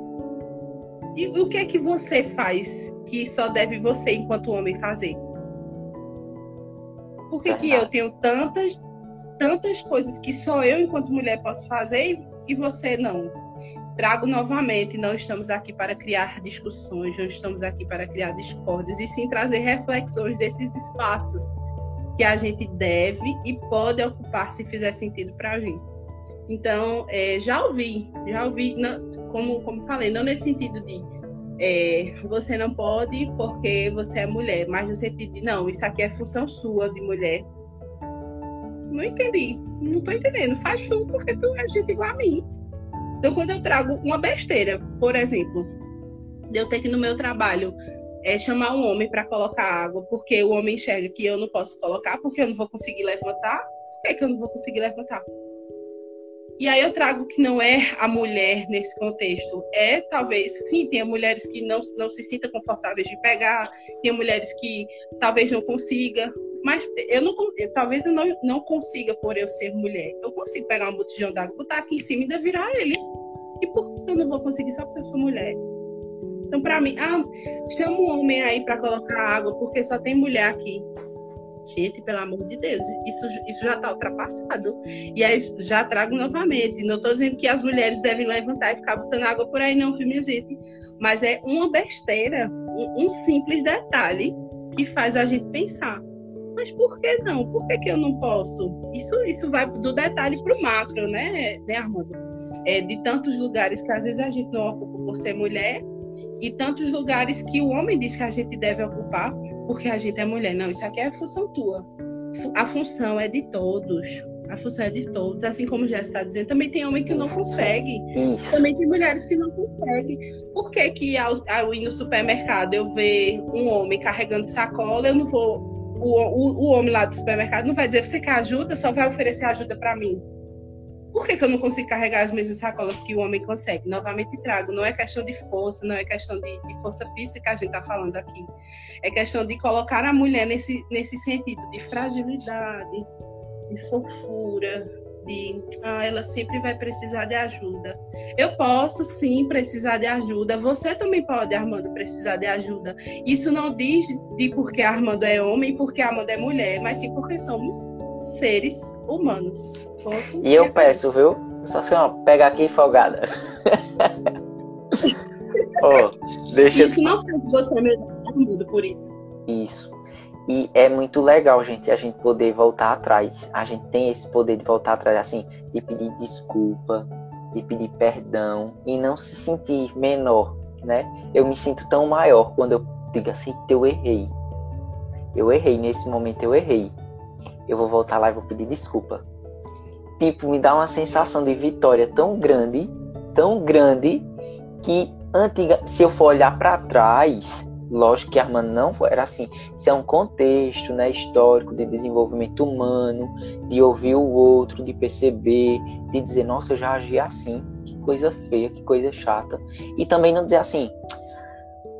e o que é que você faz que só deve você, enquanto homem, fazer? Por que, que eu tenho tantas, tantas coisas que só eu, enquanto mulher, posso fazer e você não? Trago novamente, não estamos aqui para criar discussões, não estamos aqui para criar discórdias, e sim trazer reflexões desses espaços que a gente deve e pode ocupar se fizer sentido para a gente. Então, é, já ouvi, já ouvi, não, como, como falei, não nesse sentido de é, você não pode porque você é mulher, mas no sentido de, não, isso aqui é função sua de mulher. Não entendi, não tô entendendo. Faz tu porque tu é gente igual a mim. Então, quando eu trago uma besteira, por exemplo, de eu ter que no meu trabalho é, chamar um homem para colocar água, porque o homem enxerga que eu não posso colocar, porque eu não vou conseguir levantar, por que, que eu não vou conseguir levantar? E aí eu trago que não é a mulher nesse contexto. É talvez, sim, tem mulheres que não, não se sintam confortáveis de pegar, tem mulheres que talvez não consiga, mas eu não eu, talvez eu não, não consiga por eu ser mulher. Eu consigo pegar um botijão d'água, botar aqui em cima e ainda virar ele. E por que eu não vou conseguir só porque eu sou mulher? Então, para mim, ah, chama um homem aí para colocar água, porque só tem mulher aqui. Gente, pelo amor de Deus, isso, isso já está ultrapassado. E aí já trago novamente. Não estou dizendo que as mulheres devem levantar e ficar botando água por aí, não, gente. Mas é uma besteira, um, um, simples detalhe que faz a gente pensar. Mas por que não? Por que, que eu não posso? Isso, isso vai do detalhe para o macro, né, né Armando? É, de tantos lugares que às vezes a gente não ocupa por ser mulher e tantos lugares que o homem diz que a gente deve ocupar porque a gente é mulher. Não, isso aqui é função tua. A função é de todos. A função é de todos. Assim como já está dizendo, também tem homem que não consegue. Também tem mulheres que não conseguem. Por que, que ao, ao ir no supermercado eu ver um homem carregando sacola, eu não vou. O, o, o homem lá do supermercado não vai dizer, você quer ajuda? Só vai oferecer ajuda para mim. Por que, que, eu não consigo carregar as mesmas sacolas que o homem consegue? Novamente trago, não é questão de força, não é questão de, de força física que a gente está falando aqui. É questão de colocar a mulher nesse, nesse sentido de fragilidade, de fofura, de ah, ela sempre vai precisar de ajuda. Eu posso sim precisar de ajuda. Você também pode, Armando, precisar de ajuda. Isso não diz de porque Armando é homem e porque Armando é mulher, mas sim porque somos seres humanos. Ponto e eu peço, viu? Só se uma pega aqui folgada. *laughs* oh, deixa isso não faz você melhor mundo por isso. Isso. E é muito legal, gente, a gente poder voltar atrás. A gente tem esse poder de voltar atrás, assim, de pedir desculpa, de pedir perdão e não se sentir menor, né? Eu me sinto tão maior quando eu digo assim, eu errei. Eu errei, nesse momento eu errei eu vou voltar lá e vou pedir desculpa. Tipo, me dá uma sensação de vitória tão grande, tão grande, que antiga, se eu for olhar para trás, lógico que a Armando não era assim. Isso é um contexto né, histórico de desenvolvimento humano, de ouvir o outro, de perceber, de dizer, nossa, eu já agi assim, que coisa feia, que coisa chata. E também não dizer assim,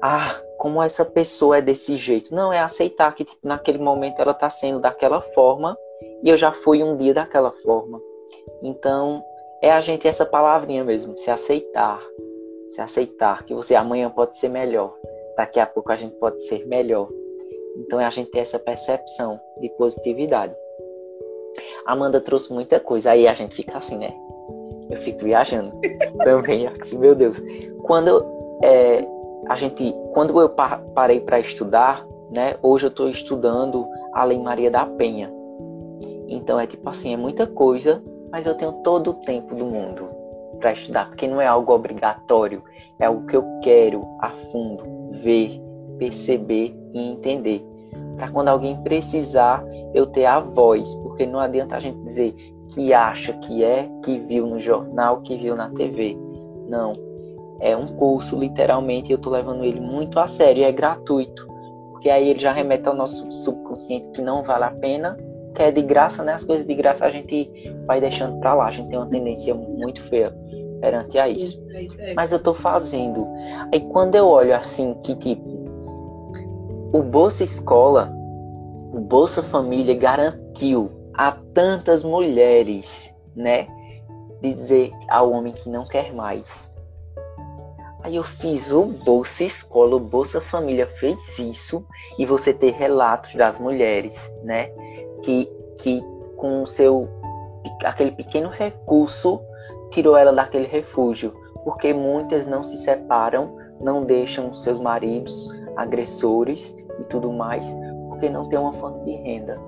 ah, como essa pessoa é desse jeito. Não, é aceitar que tipo, naquele momento ela está sendo daquela forma e eu já fui um dia daquela forma. Então, é a gente essa palavrinha mesmo, se aceitar. Se aceitar que você amanhã pode ser melhor, daqui a pouco a gente pode ser melhor. Então, é a gente ter essa percepção de positividade. Amanda trouxe muita coisa, aí a gente fica assim, né? Eu fico viajando *laughs* também, assim, meu Deus. Quando é, a gente, quando eu parei para estudar, né? Hoje eu estou estudando a Lei Maria da Penha. Então é tipo assim, é muita coisa, mas eu tenho todo o tempo do mundo para estudar, porque não é algo obrigatório, é algo que eu quero a fundo ver, perceber e entender. Para quando alguém precisar, eu ter a voz, porque não adianta a gente dizer que acha que é, que viu no jornal, que viu na TV. Não, é um curso, literalmente, e eu estou levando ele muito a sério, é gratuito, porque aí ele já remete ao nosso subconsciente que não vale a pena, que é de graça, né? As coisas de graça a gente vai deixando para lá, a gente tem uma tendência muito feia perante a isso. Mas eu estou fazendo. Aí quando eu olho assim, que tipo, o Bolsa Escola, o Bolsa Família garantiu a tantas mulheres, né? De dizer ao homem que não quer mais Aí eu fiz o Bolsa Escola, o Bolsa Família fez isso e você ter relatos das mulheres, né? que, que com o seu aquele pequeno recurso tirou ela daquele refúgio, porque muitas não se separam, não deixam seus maridos agressores e tudo mais, porque não tem uma fonte de renda.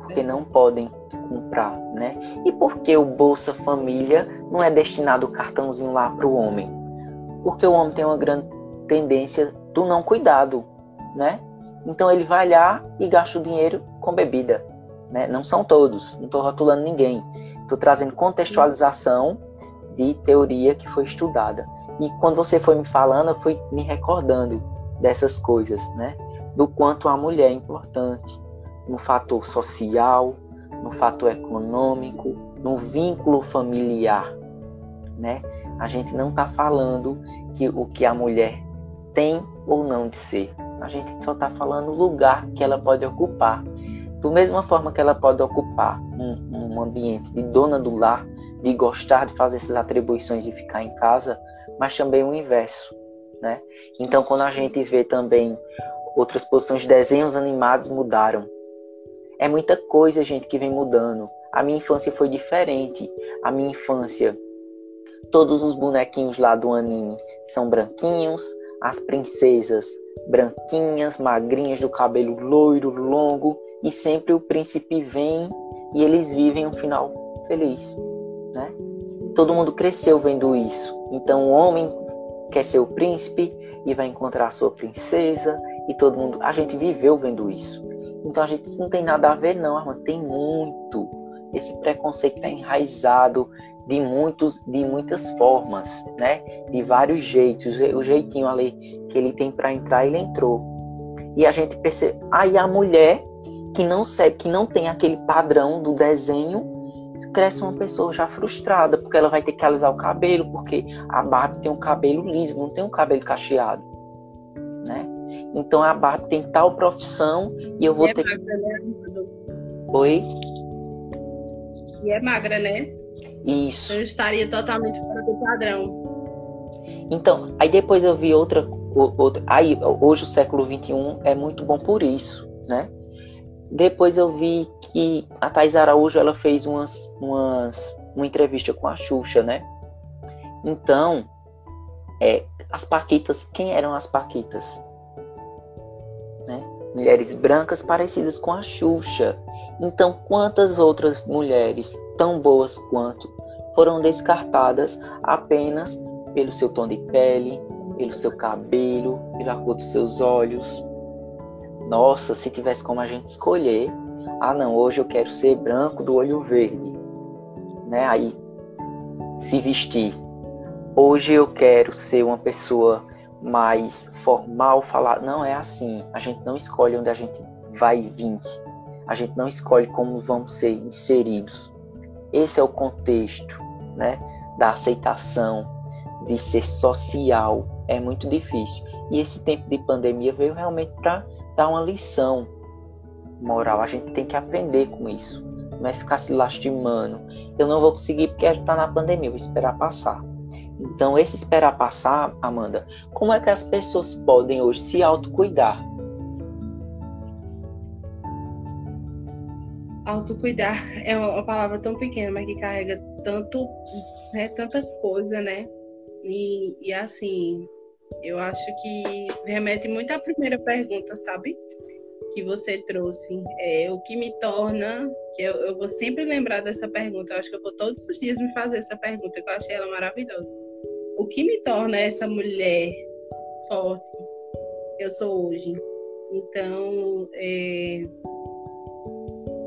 Porque não podem comprar, né? E por que o Bolsa Família não é destinado o cartãozinho lá para o homem? Porque o homem tem uma grande tendência do não cuidado, né? Então ele vai lá e gasta o dinheiro com bebida, né? Não são todos, não estou rotulando ninguém. Estou trazendo contextualização de teoria que foi estudada. E quando você foi me falando, eu fui me recordando dessas coisas, né? Do quanto a mulher é importante no fator social, no fator econômico, no vínculo familiar, né? A gente não está falando que o que a mulher tem ou não de ser. A gente só está falando o lugar que ela pode ocupar. Da mesma forma que ela pode ocupar um, um ambiente de dona do lar, de gostar de fazer essas atribuições e ficar em casa, mas também o inverso, né? Então, quando a gente vê também outras posições de desenhos animados mudaram. É muita coisa, gente, que vem mudando. A minha infância foi diferente. A minha infância, todos os bonequinhos lá do anime são branquinhos, as princesas branquinhas, magrinhas, do cabelo loiro, longo, e sempre o príncipe vem e eles vivem um final feliz, né? Todo mundo cresceu vendo isso. Então o homem quer ser o príncipe e vai encontrar a sua princesa e todo mundo. A gente viveu vendo isso. Então a gente não tem nada a ver, não, Armando. Tem muito. Esse preconceito está enraizado de muitos, de muitas formas, né? De vários jeitos. O jeitinho ali que ele tem para entrar, ele entrou. E a gente percebe. Aí a mulher que não segue, que não tem aquele padrão do desenho, cresce uma pessoa já frustrada, porque ela vai ter que alisar o cabelo, porque a Barbie tem um cabelo liso, não tem um cabelo cacheado, né? Então a Barbie tem tal profissão e eu vou e é ter é magra, né? Oi? E é magra, né? Isso. Eu estaria totalmente fora do padrão. Então, aí depois eu vi outra, outra. Aí, hoje o século XXI é muito bom por isso, né? Depois eu vi que a Thais Araújo ela fez umas, umas, uma entrevista com a Xuxa, né? Então, é, as Paquitas, quem eram as Paquitas? Né? Mulheres brancas parecidas com a Xuxa. Então, quantas outras mulheres tão boas quanto foram descartadas apenas pelo seu tom de pele, pelo seu cabelo, pela cor dos seus olhos, nossa, se tivesse como a gente escolher, ah não, hoje eu quero ser branco do olho verde, né? Aí se vestir. Hoje eu quero ser uma pessoa mais formal, falar, não é assim. A gente não escolhe onde a gente vai vir. A gente não escolhe como vamos ser inseridos. Esse é o contexto, né, da aceitação, de ser social. É muito difícil. E esse tempo de pandemia veio realmente para dar uma lição moral. A gente tem que aprender com isso. Não é ficar se lastimando. Eu não vou conseguir porque a gente está na pandemia, vou esperar passar. Então, esse esperar passar, Amanda, como é que as pessoas podem hoje se autocuidar? Autocuidar é uma palavra tão pequena, mas que carrega tanto, né, tanta coisa, né? E, e assim, eu acho que remete muito à primeira pergunta, sabe? Que você trouxe. É, o que me torna. que eu, eu vou sempre lembrar dessa pergunta. Eu acho que eu vou todos os dias me fazer essa pergunta, que eu achei ela maravilhosa. O que me torna essa mulher forte que eu sou hoje? Então, é,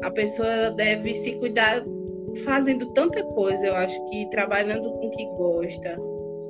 a pessoa deve se cuidar fazendo tanta coisa. Eu acho que trabalhando com o que gosta,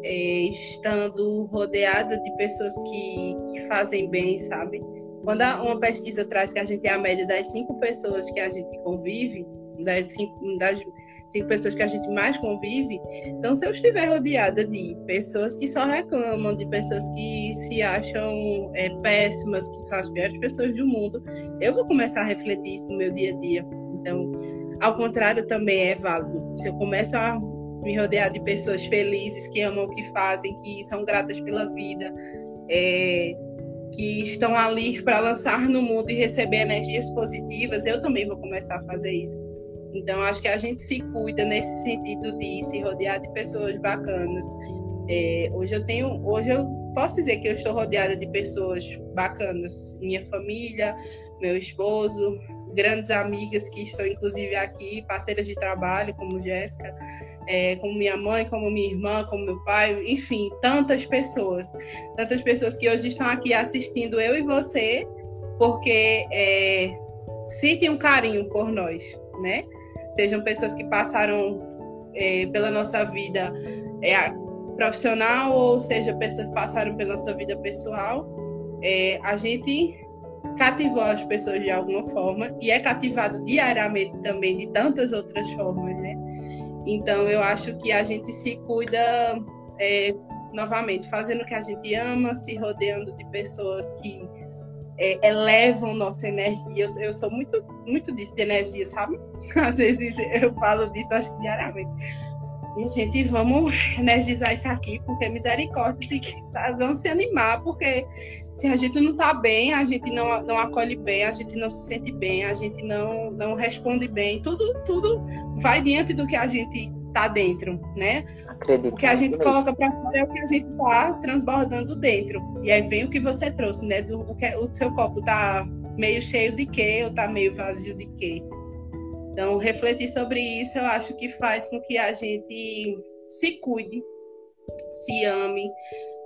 é, estando rodeada de pessoas que, que fazem bem, sabe? Quando uma pesquisa traz que a gente é a média das cinco pessoas que a gente convive, das cinco, das cinco pessoas que a gente mais convive, então se eu estiver rodeada de pessoas que só reclamam, de pessoas que se acham é, péssimas, que são as piores pessoas do mundo, eu vou começar a refletir isso no meu dia a dia. Então, ao contrário, também é válido. Se eu começo a me rodear de pessoas felizes, que amam o que fazem, que são gratas pela vida. É, que estão ali para lançar no mundo e receber energias positivas, eu também vou começar a fazer isso. Então, acho que a gente se cuida nesse sentido de se rodear de pessoas bacanas. É, hoje eu tenho, hoje eu posso dizer que eu estou rodeada de pessoas bacanas, minha família, meu esposo, grandes amigas que estão inclusive aqui, parceiras de trabalho como Jéssica, é, como minha mãe, como minha irmã, como meu pai, enfim, tantas pessoas, tantas pessoas que hoje estão aqui assistindo eu e você, porque é, sentem um carinho por nós, né? Sejam pessoas que passaram é, pela nossa vida é, profissional ou seja pessoas que passaram pela nossa vida pessoal, é, a gente cativou as pessoas de alguma forma e é cativado diariamente também de tantas outras formas, né? Então, eu acho que a gente se cuida, é, novamente, fazendo o que a gente ama, se rodeando de pessoas que é, elevam nossa energia. Eu, eu, sou muito, muito disso, de energia, sabe? *laughs* Às vezes eu falo disso, acho que diariamente. E, gente, vamos *laughs* energizar isso aqui, porque misericórdia tem que tá, vamos se animar, porque se a gente não está bem, a gente não, não acolhe bem, a gente não se sente bem, a gente não, não responde bem, tudo, tudo vai diante do que a gente está dentro, né? Acredito. O que a gente coloca para fora é o que a gente está transbordando dentro. E aí vem o que você trouxe, né? Do, o, que, o seu copo está meio cheio de quê ou está meio vazio de quê? Então, refletir sobre isso eu acho que faz com que a gente se cuide, se ame,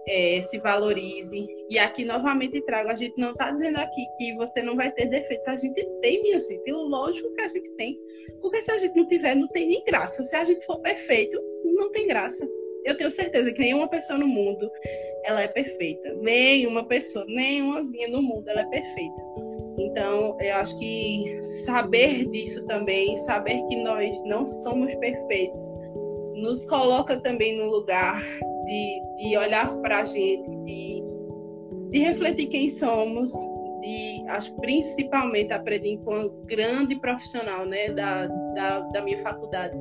é, se valorize. E aqui novamente trago, a gente não está dizendo aqui que você não vai ter defeitos. A gente tem, minha gente, lógico que a gente tem. Porque se a gente não tiver, não tem nem graça. Se a gente for perfeito, não tem graça. Eu tenho certeza que nenhuma pessoa no mundo ela é perfeita. Nenhuma pessoa, nenhumazinha no mundo ela é perfeita. Então, eu acho que saber disso também, saber que nós não somos perfeitos, nos coloca também no lugar de, de olhar para a gente, de, de refletir quem somos, de, principalmente aprendi com um grande profissional né, da, da, da minha faculdade,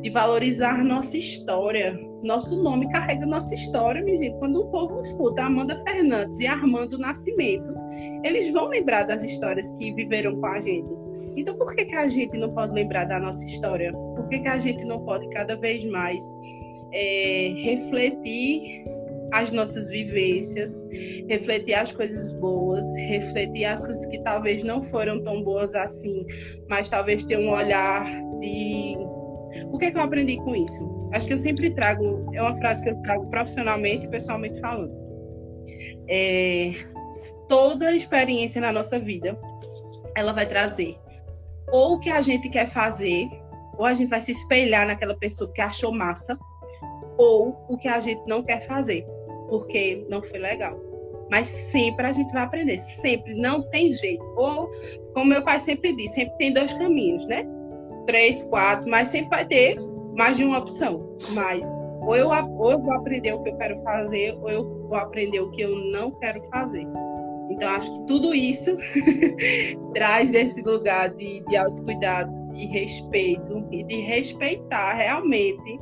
de valorizar nossa história. Nosso nome carrega nossa história, minha gente. Quando o povo escuta Amanda Fernandes e Armando Nascimento, eles vão lembrar das histórias que viveram com a gente. Então, por que, que a gente não pode lembrar da nossa história? Por que, que a gente não pode cada vez mais é, refletir as nossas vivências, refletir as coisas boas, refletir as coisas que talvez não foram tão boas assim, mas talvez ter um olhar de o que, é que eu aprendi com isso? Acho que eu sempre trago, é uma frase que eu trago profissionalmente e pessoalmente falando. É, toda experiência na nossa vida, ela vai trazer ou o que a gente quer fazer, ou a gente vai se espelhar naquela pessoa que achou massa, ou o que a gente não quer fazer, porque não foi legal. Mas sempre a gente vai aprender, sempre, não tem jeito. Ou, como meu pai sempre diz, sempre tem dois caminhos, né? três, quatro, mas sempre vai ter mais de uma opção. Mas ou eu, ou eu vou aprender o que eu quero fazer, ou eu vou aprender o que eu não quero fazer. Então, acho que tudo isso *laughs* traz desse lugar de, de autocuidado, de respeito e de respeitar realmente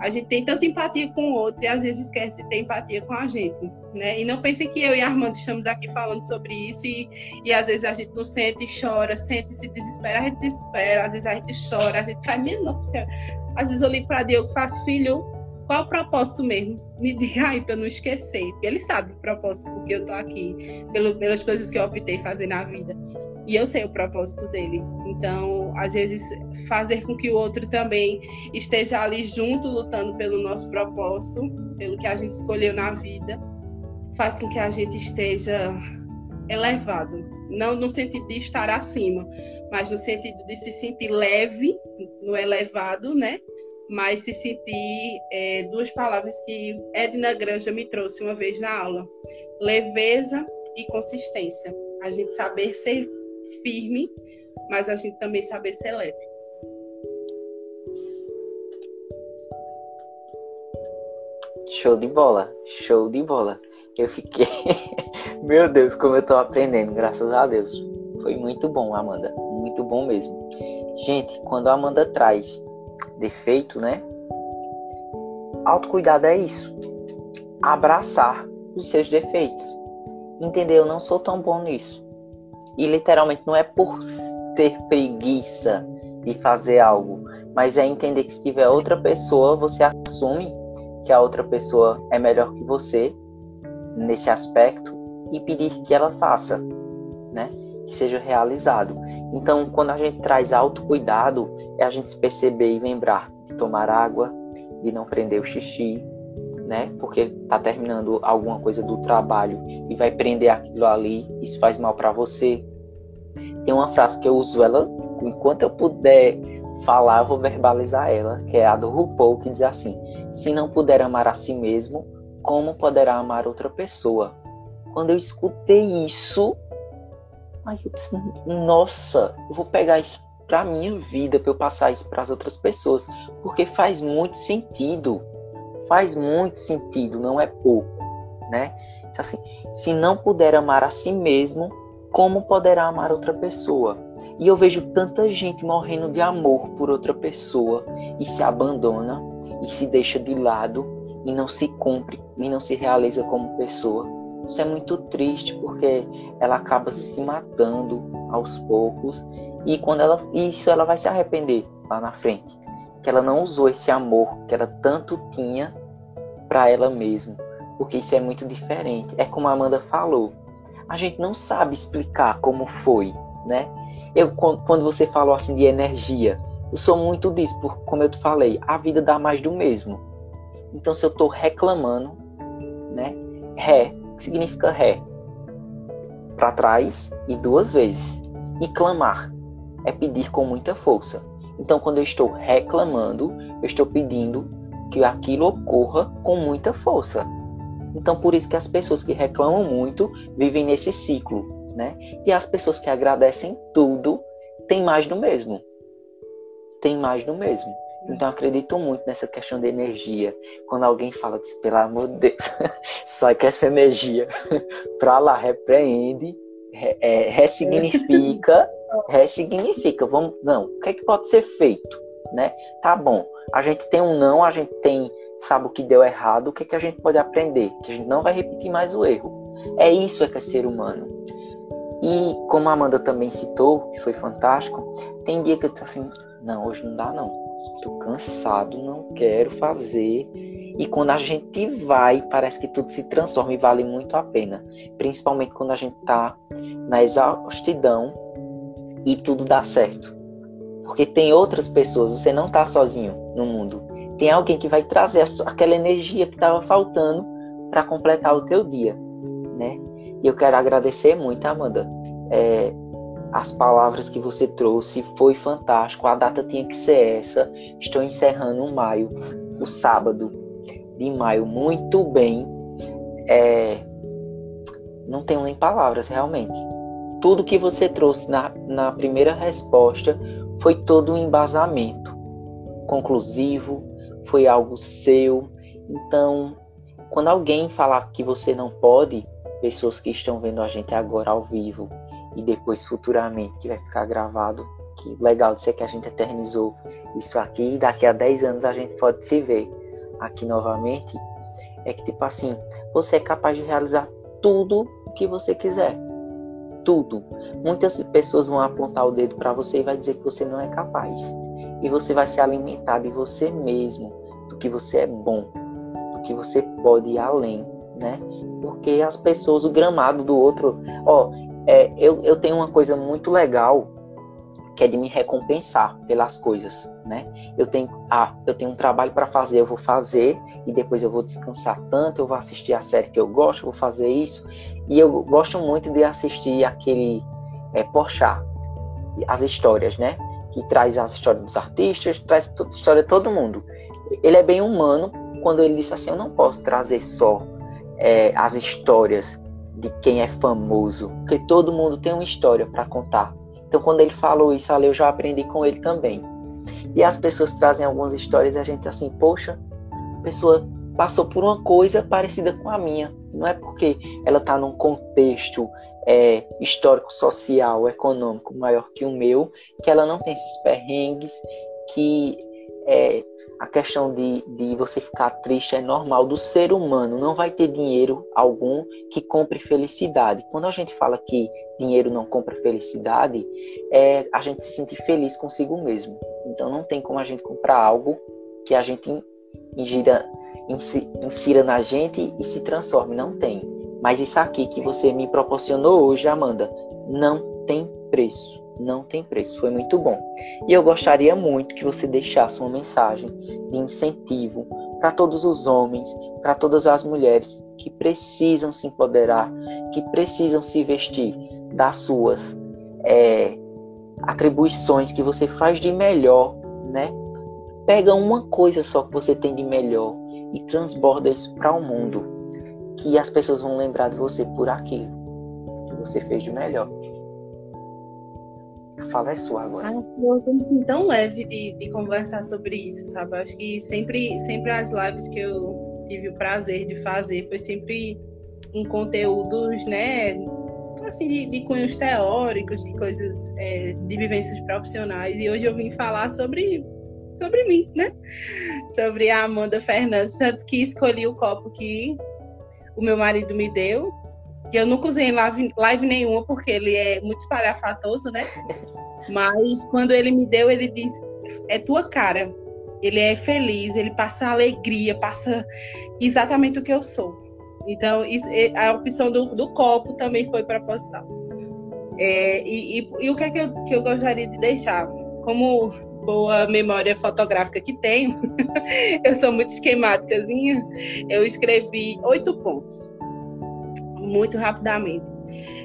a gente tem tanta empatia com o outro e às vezes esquece de ter empatia com a gente, né? E não pense que eu e Armando estamos aqui falando sobre isso e, e às vezes a gente não sente chora, sente e se desespera, a gente desespera, às vezes a gente chora, a gente faz, minha nossa senhora. Às vezes eu ligo para Deus faço, filho, qual o propósito mesmo? Me diga aí para eu não esquecer. Ele sabe o propósito porque eu tô aqui, pelo, pelas coisas que eu optei fazer na vida e eu sei o propósito dele. Então, às vezes, fazer com que o outro também esteja ali junto, lutando pelo nosso propósito, pelo que a gente escolheu na vida, faz com que a gente esteja elevado. Não no sentido de estar acima, mas no sentido de se sentir leve, no elevado, né? Mas se sentir é, duas palavras que Edna Granja me trouxe uma vez na aula: leveza e consistência. A gente saber ser firme, mas a gente também saber ser leve. Show de bola, show de bola. Eu fiquei. *laughs* Meu Deus, como eu tô aprendendo, graças a Deus. Foi muito bom, Amanda. Muito bom mesmo. Gente, quando a Amanda traz defeito, né? Autocuidado é isso. Abraçar os seus defeitos. entender, eu não sou tão bom nisso. E literalmente não é por ter preguiça de fazer algo, mas é entender que se tiver outra pessoa, você assume que a outra pessoa é melhor que você nesse aspecto e pedir que ela faça, né? Que seja realizado. Então, quando a gente traz autocuidado, é a gente se perceber e lembrar de tomar água, de não prender o xixi, né? Porque tá terminando alguma coisa do trabalho e vai prender aquilo ali, isso faz mal para você. Tem uma frase que eu uso ela enquanto eu puder falar, eu vou verbalizar ela, que é a do RuPaul, que diz assim: se não puder amar a si mesmo, como poderá amar outra pessoa? Quando eu escutei isso, aí eu disse, nossa, eu vou pegar isso para minha vida, para eu passar isso para as outras pessoas, porque faz muito sentido. Faz muito sentido, não é pouco, né? Assim, se não puder amar a si mesmo, como poderá amar outra pessoa? E eu vejo tanta gente morrendo de amor por outra pessoa e se abandona e se deixa de lado e não se cumpre e não se realiza como pessoa. Isso é muito triste porque ela acaba se matando aos poucos e quando ela isso ela vai se arrepender lá na frente, que ela não usou esse amor que ela tanto tinha para ela mesma, porque isso é muito diferente. É como a Amanda falou, a gente não sabe explicar como foi, né? Eu quando você falou assim de energia, eu sou muito disso, porque como eu te falei, a vida dá mais do mesmo. Então se eu estou reclamando, né? Ré, que significa ré? Para trás e duas vezes. E clamar é pedir com muita força. Então quando eu estou reclamando, eu estou pedindo que aquilo ocorra com muita força. Então por isso que as pessoas que reclamam muito vivem nesse ciclo, né? E as pessoas que agradecem tudo têm mais do mesmo tem mais do mesmo. Então acredito muito nessa questão de energia. Quando alguém fala que, pelo amor de Deus, *laughs* sai com essa energia *laughs* pra lá, repreende, re, é, ressignifica, *laughs* ressignifica. Vamos, não, o que é que pode ser feito, né? Tá bom. A gente tem um não, a gente tem sabe o que deu errado, o que é que a gente pode aprender? Que a gente não vai repetir mais o erro. É isso é que é ser humano. E como a Amanda também citou, que foi fantástico, tem dia que eu tô assim, não, hoje não dá não. Tô cansado, não quero fazer. E quando a gente vai, parece que tudo se transforma e vale muito a pena. Principalmente quando a gente tá na exaustidão e tudo dá certo. Porque tem outras pessoas, você não tá sozinho no mundo. Tem alguém que vai trazer aquela energia que estava faltando para completar o teu dia, né? E eu quero agradecer muito, Amanda, é, as palavras que você trouxe, foi fantástico. A data tinha que ser essa. Estou encerrando o maio, o sábado de maio, muito bem. É... Não tenho nem palavras, realmente. Tudo que você trouxe na, na primeira resposta foi todo um embasamento conclusivo, foi algo seu. Então, quando alguém falar que você não pode, pessoas que estão vendo a gente agora ao vivo, e depois futuramente que vai ficar gravado. Que legal de ser que a gente eternizou isso aqui e daqui a 10 anos a gente pode se ver aqui novamente. É que tipo assim, você é capaz de realizar tudo o que você quiser. Tudo. Muitas pessoas vão apontar o dedo para você e vai dizer que você não é capaz. E você vai se alimentar de você mesmo, do que você é bom, do que você pode ir além, né? Porque as pessoas, o gramado do outro, ó, é, eu, eu tenho uma coisa muito legal que é de me recompensar pelas coisas, né? Eu tenho, ah, eu tenho um trabalho para fazer, eu vou fazer e depois eu vou descansar tanto, eu vou assistir a série que eu gosto, vou fazer isso e eu gosto muito de assistir aquele é, Porchat, as histórias, né? Que traz as histórias dos artistas, traz a história de todo mundo. Ele é bem humano quando ele disse assim, eu não posso trazer só é, as histórias de quem é famoso, porque todo mundo tem uma história para contar. Então, quando ele falou isso ali, eu já aprendi com ele também. E as pessoas trazem algumas histórias e a gente assim, poxa, a pessoa passou por uma coisa parecida com a minha. Não é porque ela está num contexto é, histórico, social, econômico maior que o meu, que ela não tem esses perrengues, que é, a questão de, de você ficar triste é normal do ser humano. Não vai ter dinheiro algum que compre felicidade. Quando a gente fala que dinheiro não compra felicidade, é a gente se sentir feliz consigo mesmo. Então não tem como a gente comprar algo que a gente ingira, insira na gente e se transforme. Não tem. Mas isso aqui que você me proporcionou hoje, Amanda, não tem preço não tem preço. Foi muito bom. E eu gostaria muito que você deixasse uma mensagem de incentivo para todos os homens, para todas as mulheres que precisam se empoderar, que precisam se vestir das suas é, atribuições que você faz de melhor, né? Pega uma coisa só que você tem de melhor e transborda isso para o mundo, que as pessoas vão lembrar de você por aquilo que você fez de melhor. Fala é sua agora. Ah, eu me tão leve de, de conversar sobre isso, sabe? Acho que sempre, sempre as lives que eu tive o prazer de fazer foi sempre em conteúdos, né? Assim, de, de cunhos teóricos, de coisas, é, de vivências profissionais. E hoje eu vim falar sobre sobre mim, né? Sobre a Amanda Fernandes, tanto que escolhi o copo que o meu marido me deu, que eu nunca usei em live, live nenhuma, porque ele é muito espalhafatoso, né? *laughs* Mas quando ele me deu, ele disse: é tua cara. Ele é feliz, ele passa alegria, passa exatamente o que eu sou. Então, isso, a opção do, do copo também foi proposital. É, e, e, e, o que é que eu, que eu gostaria de deixar? Como boa memória fotográfica que tenho, *laughs* eu sou muito esquemáticazinha, eu escrevi oito pontos muito rapidamente.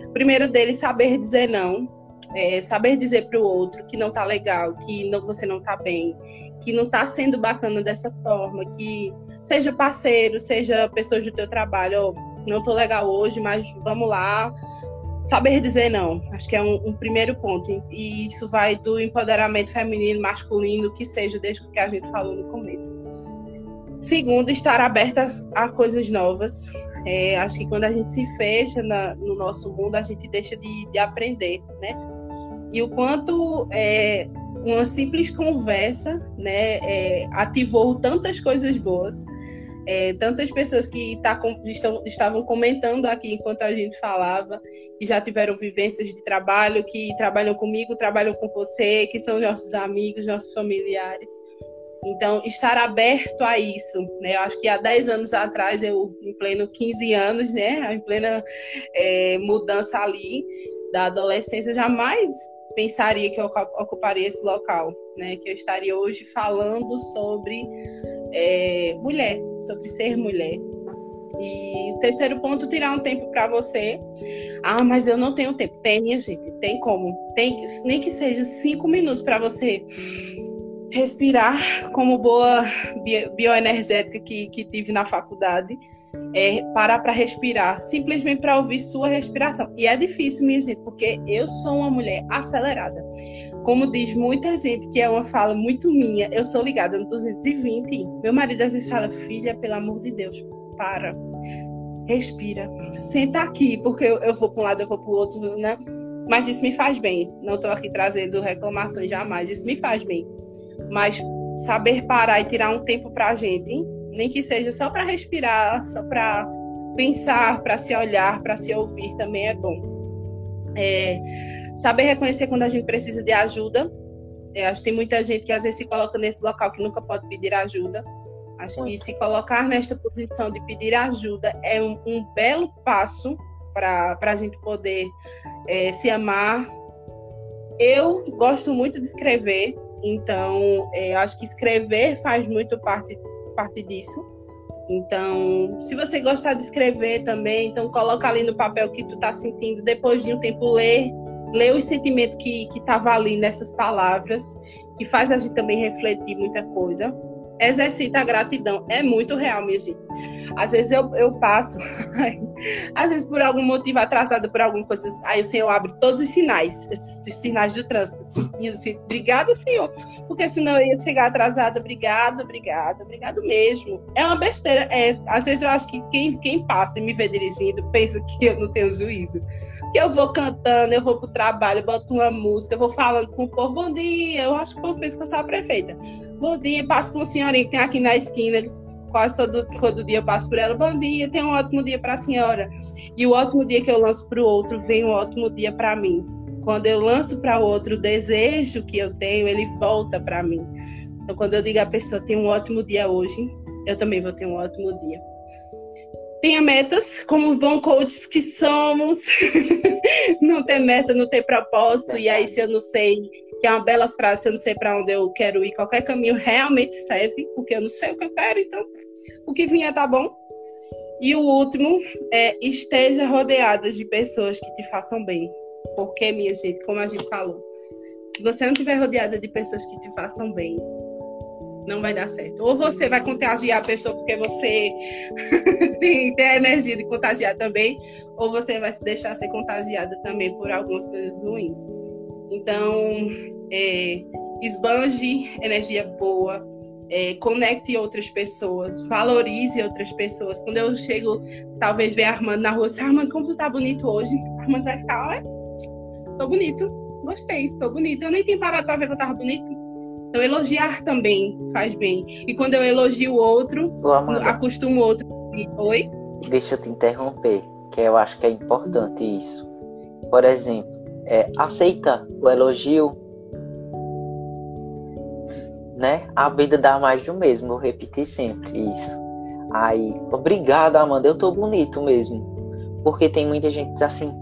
O primeiro deles, saber dizer não. É, saber dizer para o outro que não tá legal, que não, você não tá bem, que não tá sendo bacana dessa forma, que seja parceiro, seja pessoa do teu trabalho, oh, não tô legal hoje, mas vamos lá. Saber dizer não, acho que é um, um primeiro ponto. E isso vai do empoderamento feminino, masculino, que seja, desde o que a gente falou no começo. Segundo, estar aberta a coisas novas, é, acho que quando a gente se fecha na, no nosso mundo, a gente deixa de, de aprender, né? E o quanto é, uma simples conversa, né, é, ativou tantas coisas boas, é, tantas pessoas que tá, estão, estavam comentando aqui enquanto a gente falava, que já tiveram vivências de trabalho, que trabalham comigo, trabalham com você, que são nossos amigos, nossos familiares. Então, estar aberto a isso, né? Eu acho que há 10 anos atrás, eu, em pleno 15 anos, né? Em plena é, mudança ali da adolescência, jamais pensaria que eu ocuparia esse local, né? Que eu estaria hoje falando sobre é, mulher, sobre ser mulher. E o terceiro ponto, tirar um tempo para você. Ah, mas eu não tenho tempo. Tem, minha gente, tem como. Tem, nem que seja cinco minutos para você respirar como boa bioenergética que, que tive na faculdade. É, parar para respirar, simplesmente para ouvir sua respiração. E é difícil, minha gente, porque eu sou uma mulher acelerada. Como diz muita gente, que é uma fala muito minha, eu sou ligada no 220. Meu marido às vezes fala, filha, pelo amor de Deus, para, respira, senta aqui, porque eu, eu vou para um lado, eu vou para o outro, né? Mas isso me faz bem. Não estou aqui trazendo reclamações jamais, isso me faz bem mas saber parar e tirar um tempo para a gente, hein? nem que seja só para respirar, só para pensar, para se olhar, para se ouvir também é bom. É, saber reconhecer quando a gente precisa de ajuda. É, acho que tem muita gente que às vezes se coloca nesse local que nunca pode pedir ajuda. Acho que se colocar nesta posição de pedir ajuda é um, um belo passo para a gente poder é, se amar. Eu gosto muito de escrever, então, é, acho que escrever faz muito parte, parte disso. Então, se você gostar de escrever também, então coloca ali no papel o que tu tá sentindo. Depois de um tempo, ler, ler os sentimentos que que tava ali nessas palavras, que faz a gente também refletir muita coisa exercita a gratidão. É muito real, minha gente. Às vezes eu, eu passo, *laughs* às vezes por algum motivo atrasada por alguma coisa, aí o Senhor abre todos os sinais, os sinais do trânsito. E eu disse, obrigada, Senhor. Porque senão eu ia chegar atrasada. Obrigada, obrigada, obrigado mesmo. É uma besteira. É, às vezes eu acho que quem, quem passa e me vê dirigindo pensa que eu não tenho juízo que eu vou cantando, eu vou pro trabalho, boto uma música, eu vou falando com o povo, bom dia, eu acho que o povo pensa que eu sou a prefeita. Bom dia, passo por uma senhorinha que tem aqui na esquina. Quase todo, todo dia eu passo por ela. Bom dia, tenha um ótimo dia para a senhora. E o ótimo dia que eu lanço para o outro vem um ótimo dia para mim. Quando eu lanço para o outro o desejo que eu tenho, ele volta para mim. Então, quando eu digo a pessoa tem um ótimo dia hoje, eu também vou ter um ótimo dia. Tenha metas, como bom coaches que somos. *laughs* não ter meta, não ter propósito. E aí, se eu não sei, que é uma bela frase, se eu não sei para onde eu quero ir, qualquer caminho realmente serve, porque eu não sei o que eu quero, então o que vier tá bom. E o último é esteja rodeada de pessoas que te façam bem. Porque, minha gente, como a gente falou, se você não estiver rodeada de pessoas que te façam bem, não vai dar certo. Ou você vai contagiar a pessoa porque você *laughs* tem, tem, a energia de contagiar também, ou você vai se deixar ser contagiada também por algumas coisas ruins. Então, é, esbanje energia boa, é, conecte outras pessoas, valorize outras pessoas. Quando eu chego, talvez ver a Armando na rua, Armando, como tu tá bonito hoje? Armando vai ficar, olha, tô bonito, gostei, tô bonito. Eu nem tinha parado pra ver que eu tava bonito. Então, elogiar também faz bem. E quando eu elogio o outro, Ô, acostumo o outro. Oi? Deixa eu te interromper, que eu acho que é importante isso. Por exemplo, é, aceita o elogio, né? A vida dá mais do mesmo, vou repetir sempre isso. Aí, obrigada, Amanda, eu tô bonito mesmo. Porque tem muita gente diz assim,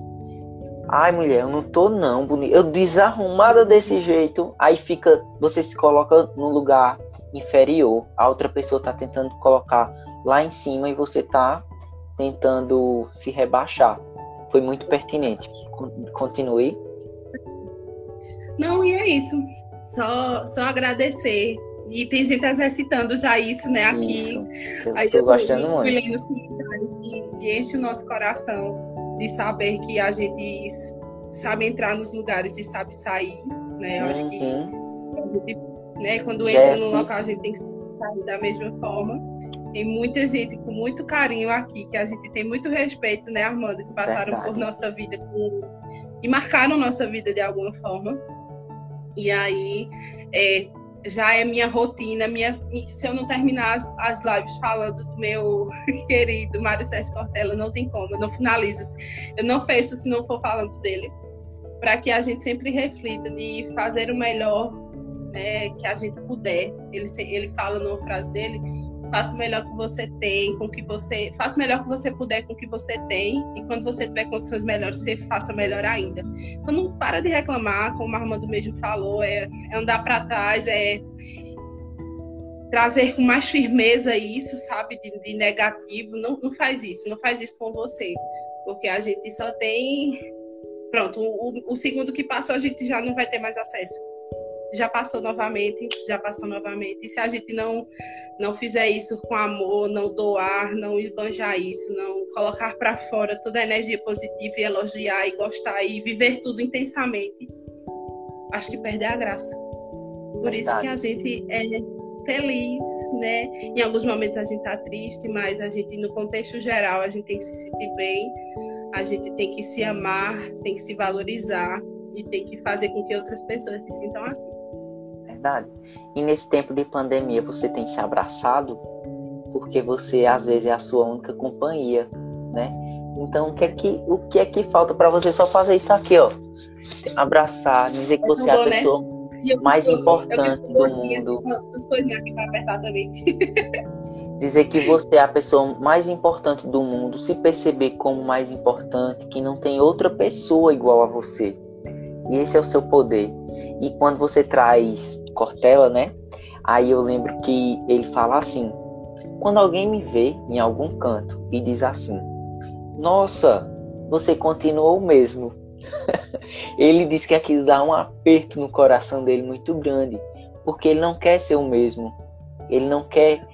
ai mulher, eu não tô não bonito, eu desarrumada desse jeito, aí fica, você se coloca num lugar inferior, a outra pessoa tá tentando colocar lá em cima e você tá tentando se rebaixar foi muito pertinente. Continue. Não, e é isso. Só, só agradecer. E tem gente exercitando já isso, né, aqui. Isso. Eu Aí tô eu gostando muito. Lendo os comentários e enche o nosso coração de saber que a gente sabe entrar nos lugares e sabe sair, né? Eu uhum. acho que uhum. a gente, né, quando entra no local, a gente tem que sair da mesma forma. Tem muita gente com muito carinho aqui, que a gente tem muito respeito, né, Armando, que passaram Verdade. por nossa vida com... e marcaram nossa vida de alguma forma. E aí, é, já é minha rotina, minha, se eu não terminar as, as lives falando do meu *laughs* querido Mário Sérgio Cortella, não tem como, eu não finalizo, eu não fecho se não for falando dele, para que a gente sempre reflita de fazer o melhor né, que a gente puder. Ele, ele fala numa frase dele faça o melhor que você tem, com que você faça o melhor que você puder com o que você tem e quando você tiver condições melhores, você faça melhor ainda. Então não para de reclamar, como o Armando mesmo falou, é, é andar para trás, é trazer com mais firmeza isso, sabe, de, de negativo. Não, não faz isso, não faz isso com você, porque a gente só tem pronto, o, o segundo que passou a gente já não vai ter mais acesso já passou novamente, já passou novamente. E se a gente não não fizer isso com amor, não doar, não esbanjar isso, não colocar para fora toda a energia positiva e elogiar e gostar e viver tudo intensamente, acho que perde a graça. Por Verdade. isso que a gente é feliz, né? Em alguns momentos a gente tá triste, mas a gente no contexto geral a gente tem que se sentir bem, a gente tem que se amar, tem que se valorizar e tem que fazer com que outras pessoas se sintam assim verdade? E nesse tempo de pandemia você tem se abraçado porque você às vezes é a sua única companhia, né? Então o que é que o que é que falta para você só fazer isso aqui, ó? Abraçar, dizer que você é a né? pessoa né? mais importante do mundo. *laughs* dizer que você é a pessoa mais importante do mundo, se perceber como mais importante, que não tem outra pessoa igual a você. E esse é o seu poder. E quando você traz Cortella, né? Aí eu lembro que ele fala assim: quando alguém me vê em algum canto e diz assim, nossa, você continuou mesmo. *laughs* ele diz que aquilo dá um aperto no coração dele muito grande, porque ele não quer ser o mesmo. Ele não quer,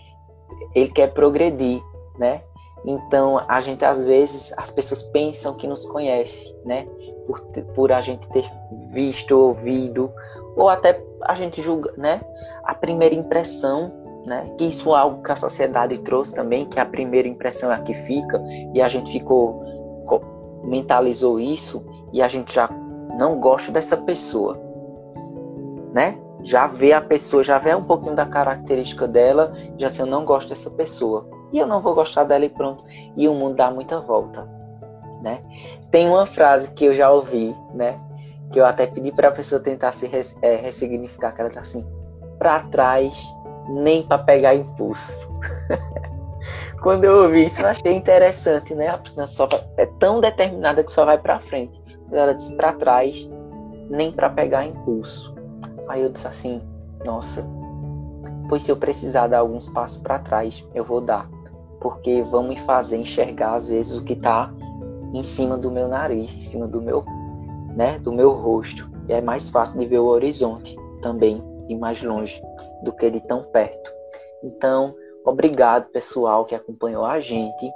ele quer progredir, né? Então, a gente às vezes as pessoas pensam que nos conhece, né? Por, por a gente ter visto, ouvido, ou até a gente julga, né? A primeira impressão, né? Que isso é algo que a sociedade trouxe também, que a primeira impressão é a que fica, e a gente ficou mentalizou isso e a gente já não gosta dessa pessoa, né? já vê a pessoa, já vê um pouquinho da característica dela, já se eu não gosto dessa pessoa. E eu não vou gostar dela e pronto. E o mundo dá muita volta, né? Tem uma frase que eu já ouvi, né? Que eu até pedi para a pessoa tentar se é, ressignificar, que ela tá assim, para trás, nem para pegar impulso. *laughs* Quando eu ouvi isso, eu achei interessante, né? A pessoa só é tão determinada que só vai para frente. Ela disse para trás, nem para pegar impulso. Aí eu disse assim: Nossa, pois se eu precisar dar alguns passos para trás, eu vou dar, porque vão me fazer enxergar às vezes o que está em cima do meu nariz, em cima do meu, né, do meu rosto. E é mais fácil de ver o horizonte também e mais longe do que de tão perto. Então, obrigado pessoal que acompanhou a gente.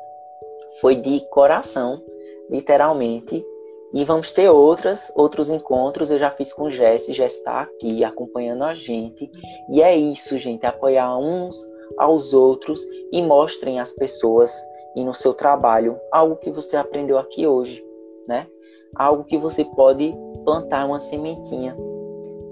Foi de coração, literalmente, e vamos ter outras, outros encontros. Eu já fiz com Jess, já está aqui acompanhando a gente. E é isso, gente, apoiar uns aos outros e mostrem às pessoas e no seu trabalho algo que você aprendeu aqui hoje, né? Algo que você pode plantar uma sementinha.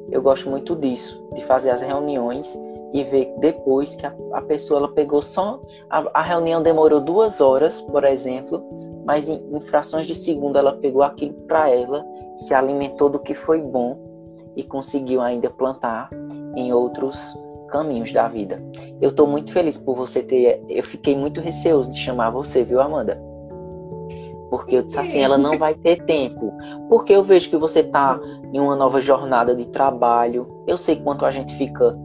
Eu gosto muito disso, de fazer as reuniões e ver depois que a, a pessoa ela pegou só a, a reunião demorou duas horas, por exemplo, mas em, em frações de segundo ela pegou aquilo para ela, se alimentou do que foi bom e conseguiu ainda plantar em outros caminhos da vida. Eu estou muito feliz por você ter. Eu fiquei muito receoso de chamar você, viu, Amanda? Porque eu disse assim, ela não vai ter tempo. Porque eu vejo que você está em uma nova jornada de trabalho. Eu sei quanto a gente fica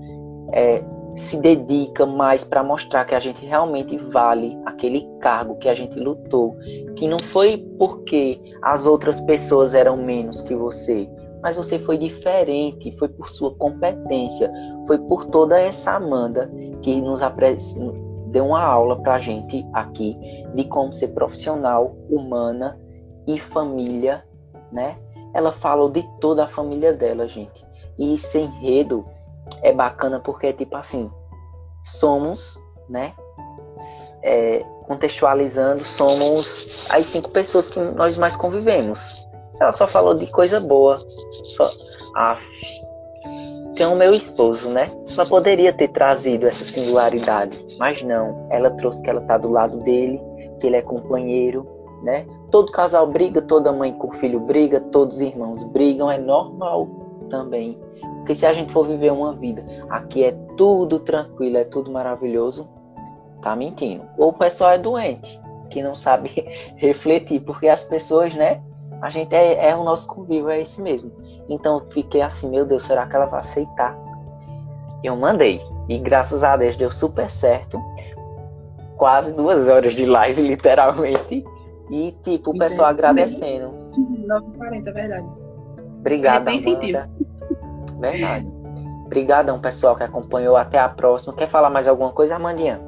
é, se dedica mais para mostrar que a gente realmente vale aquele cargo que a gente lutou, que não foi porque as outras pessoas eram menos que você, mas você foi diferente, foi por sua competência, foi por toda essa Amanda que nos deu uma aula para a gente aqui de como ser profissional, humana e família, né? Ela falou de toda a família dela, gente. E esse enredo é bacana porque, tipo assim, somos, né? É, contextualizando, somos as cinco pessoas que nós mais convivemos. Ela só falou de coisa boa. Só. Ah, tem o meu esposo, né? Ela poderia ter trazido essa singularidade, mas não. Ela trouxe que ela tá do lado dele, que ele é companheiro, né? Todo casal briga, toda mãe com filho briga, todos os irmãos brigam, é normal também. Porque se a gente for viver uma vida, aqui é tudo tranquilo, é tudo maravilhoso, tá mentindo. Ou o pessoal é doente, que não sabe *laughs* refletir, porque as pessoas, né? A gente é, é o nosso convívio, é esse mesmo. Então eu fiquei assim, meu Deus, será que ela vai aceitar? Eu mandei. E graças a Deus deu super certo. Quase duas horas de live, *laughs* literalmente. E, tipo, o pessoal agradecendo. 9h40, é verdade. Obrigada, é Amanda. Verdade. Obrigadão, pessoal, que acompanhou. Até a próxima. Quer falar mais alguma coisa, Amandinha?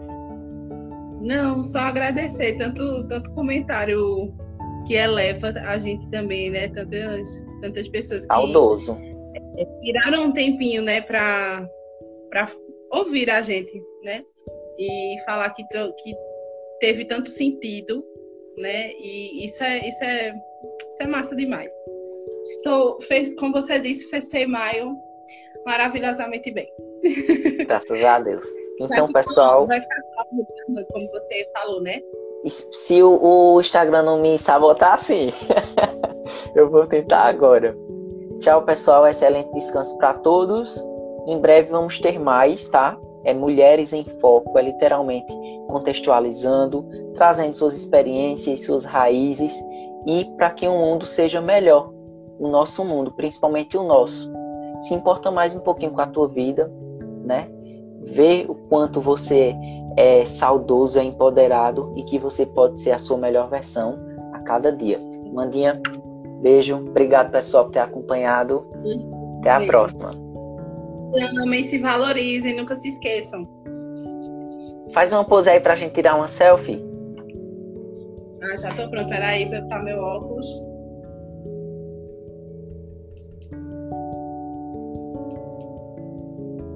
Não, só agradecer tanto, tanto comentário que eleva a gente também, né? Tantas, tantas pessoas que Saudoso. tiraram um tempinho, né, para ouvir a gente, né? E falar que, que teve tanto sentido, né? E isso é, isso é, isso é massa demais. Estou, fez, como você disse, fechei maio maravilhosamente bem. Graças a Deus. *laughs* Então, pessoal. Vai ficar como você falou, né? Se o, o Instagram não me sabotar, sim. *laughs* eu vou tentar agora. Tchau, pessoal. Excelente descanso para todos. Em breve vamos ter mais, tá? É Mulheres em Foco, é literalmente contextualizando, trazendo suas experiências, suas raízes e para que o mundo seja melhor o nosso mundo, principalmente o nosso. Se importa mais um pouquinho com a tua vida, né? Ver o quanto você é saudoso, é empoderado e que você pode ser a sua melhor versão a cada dia. Mandinha, beijo. Obrigado, pessoal, por ter acompanhado. Até a beijo. próxima. Amem, se valorizem, nunca se esqueçam. Faz uma pose aí pra gente tirar uma selfie. Ah, já tô pronto. Peraí, pra botar meu óculos.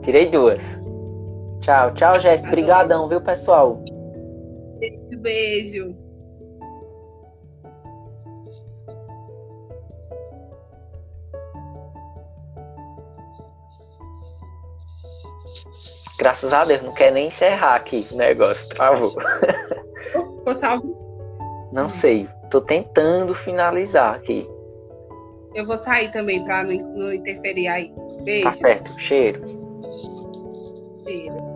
Tirei duas. Tchau, tchau, Jéssica. Obrigadão, viu, pessoal? Beijo, beijo. Graças a Deus, não quer nem encerrar aqui o negócio, travou. Ficou salvo? Não sei, tô tentando finalizar aqui. Eu vou sair também para não, não interferir aí. Beijos. Tá certo, cheiro. Cheiro.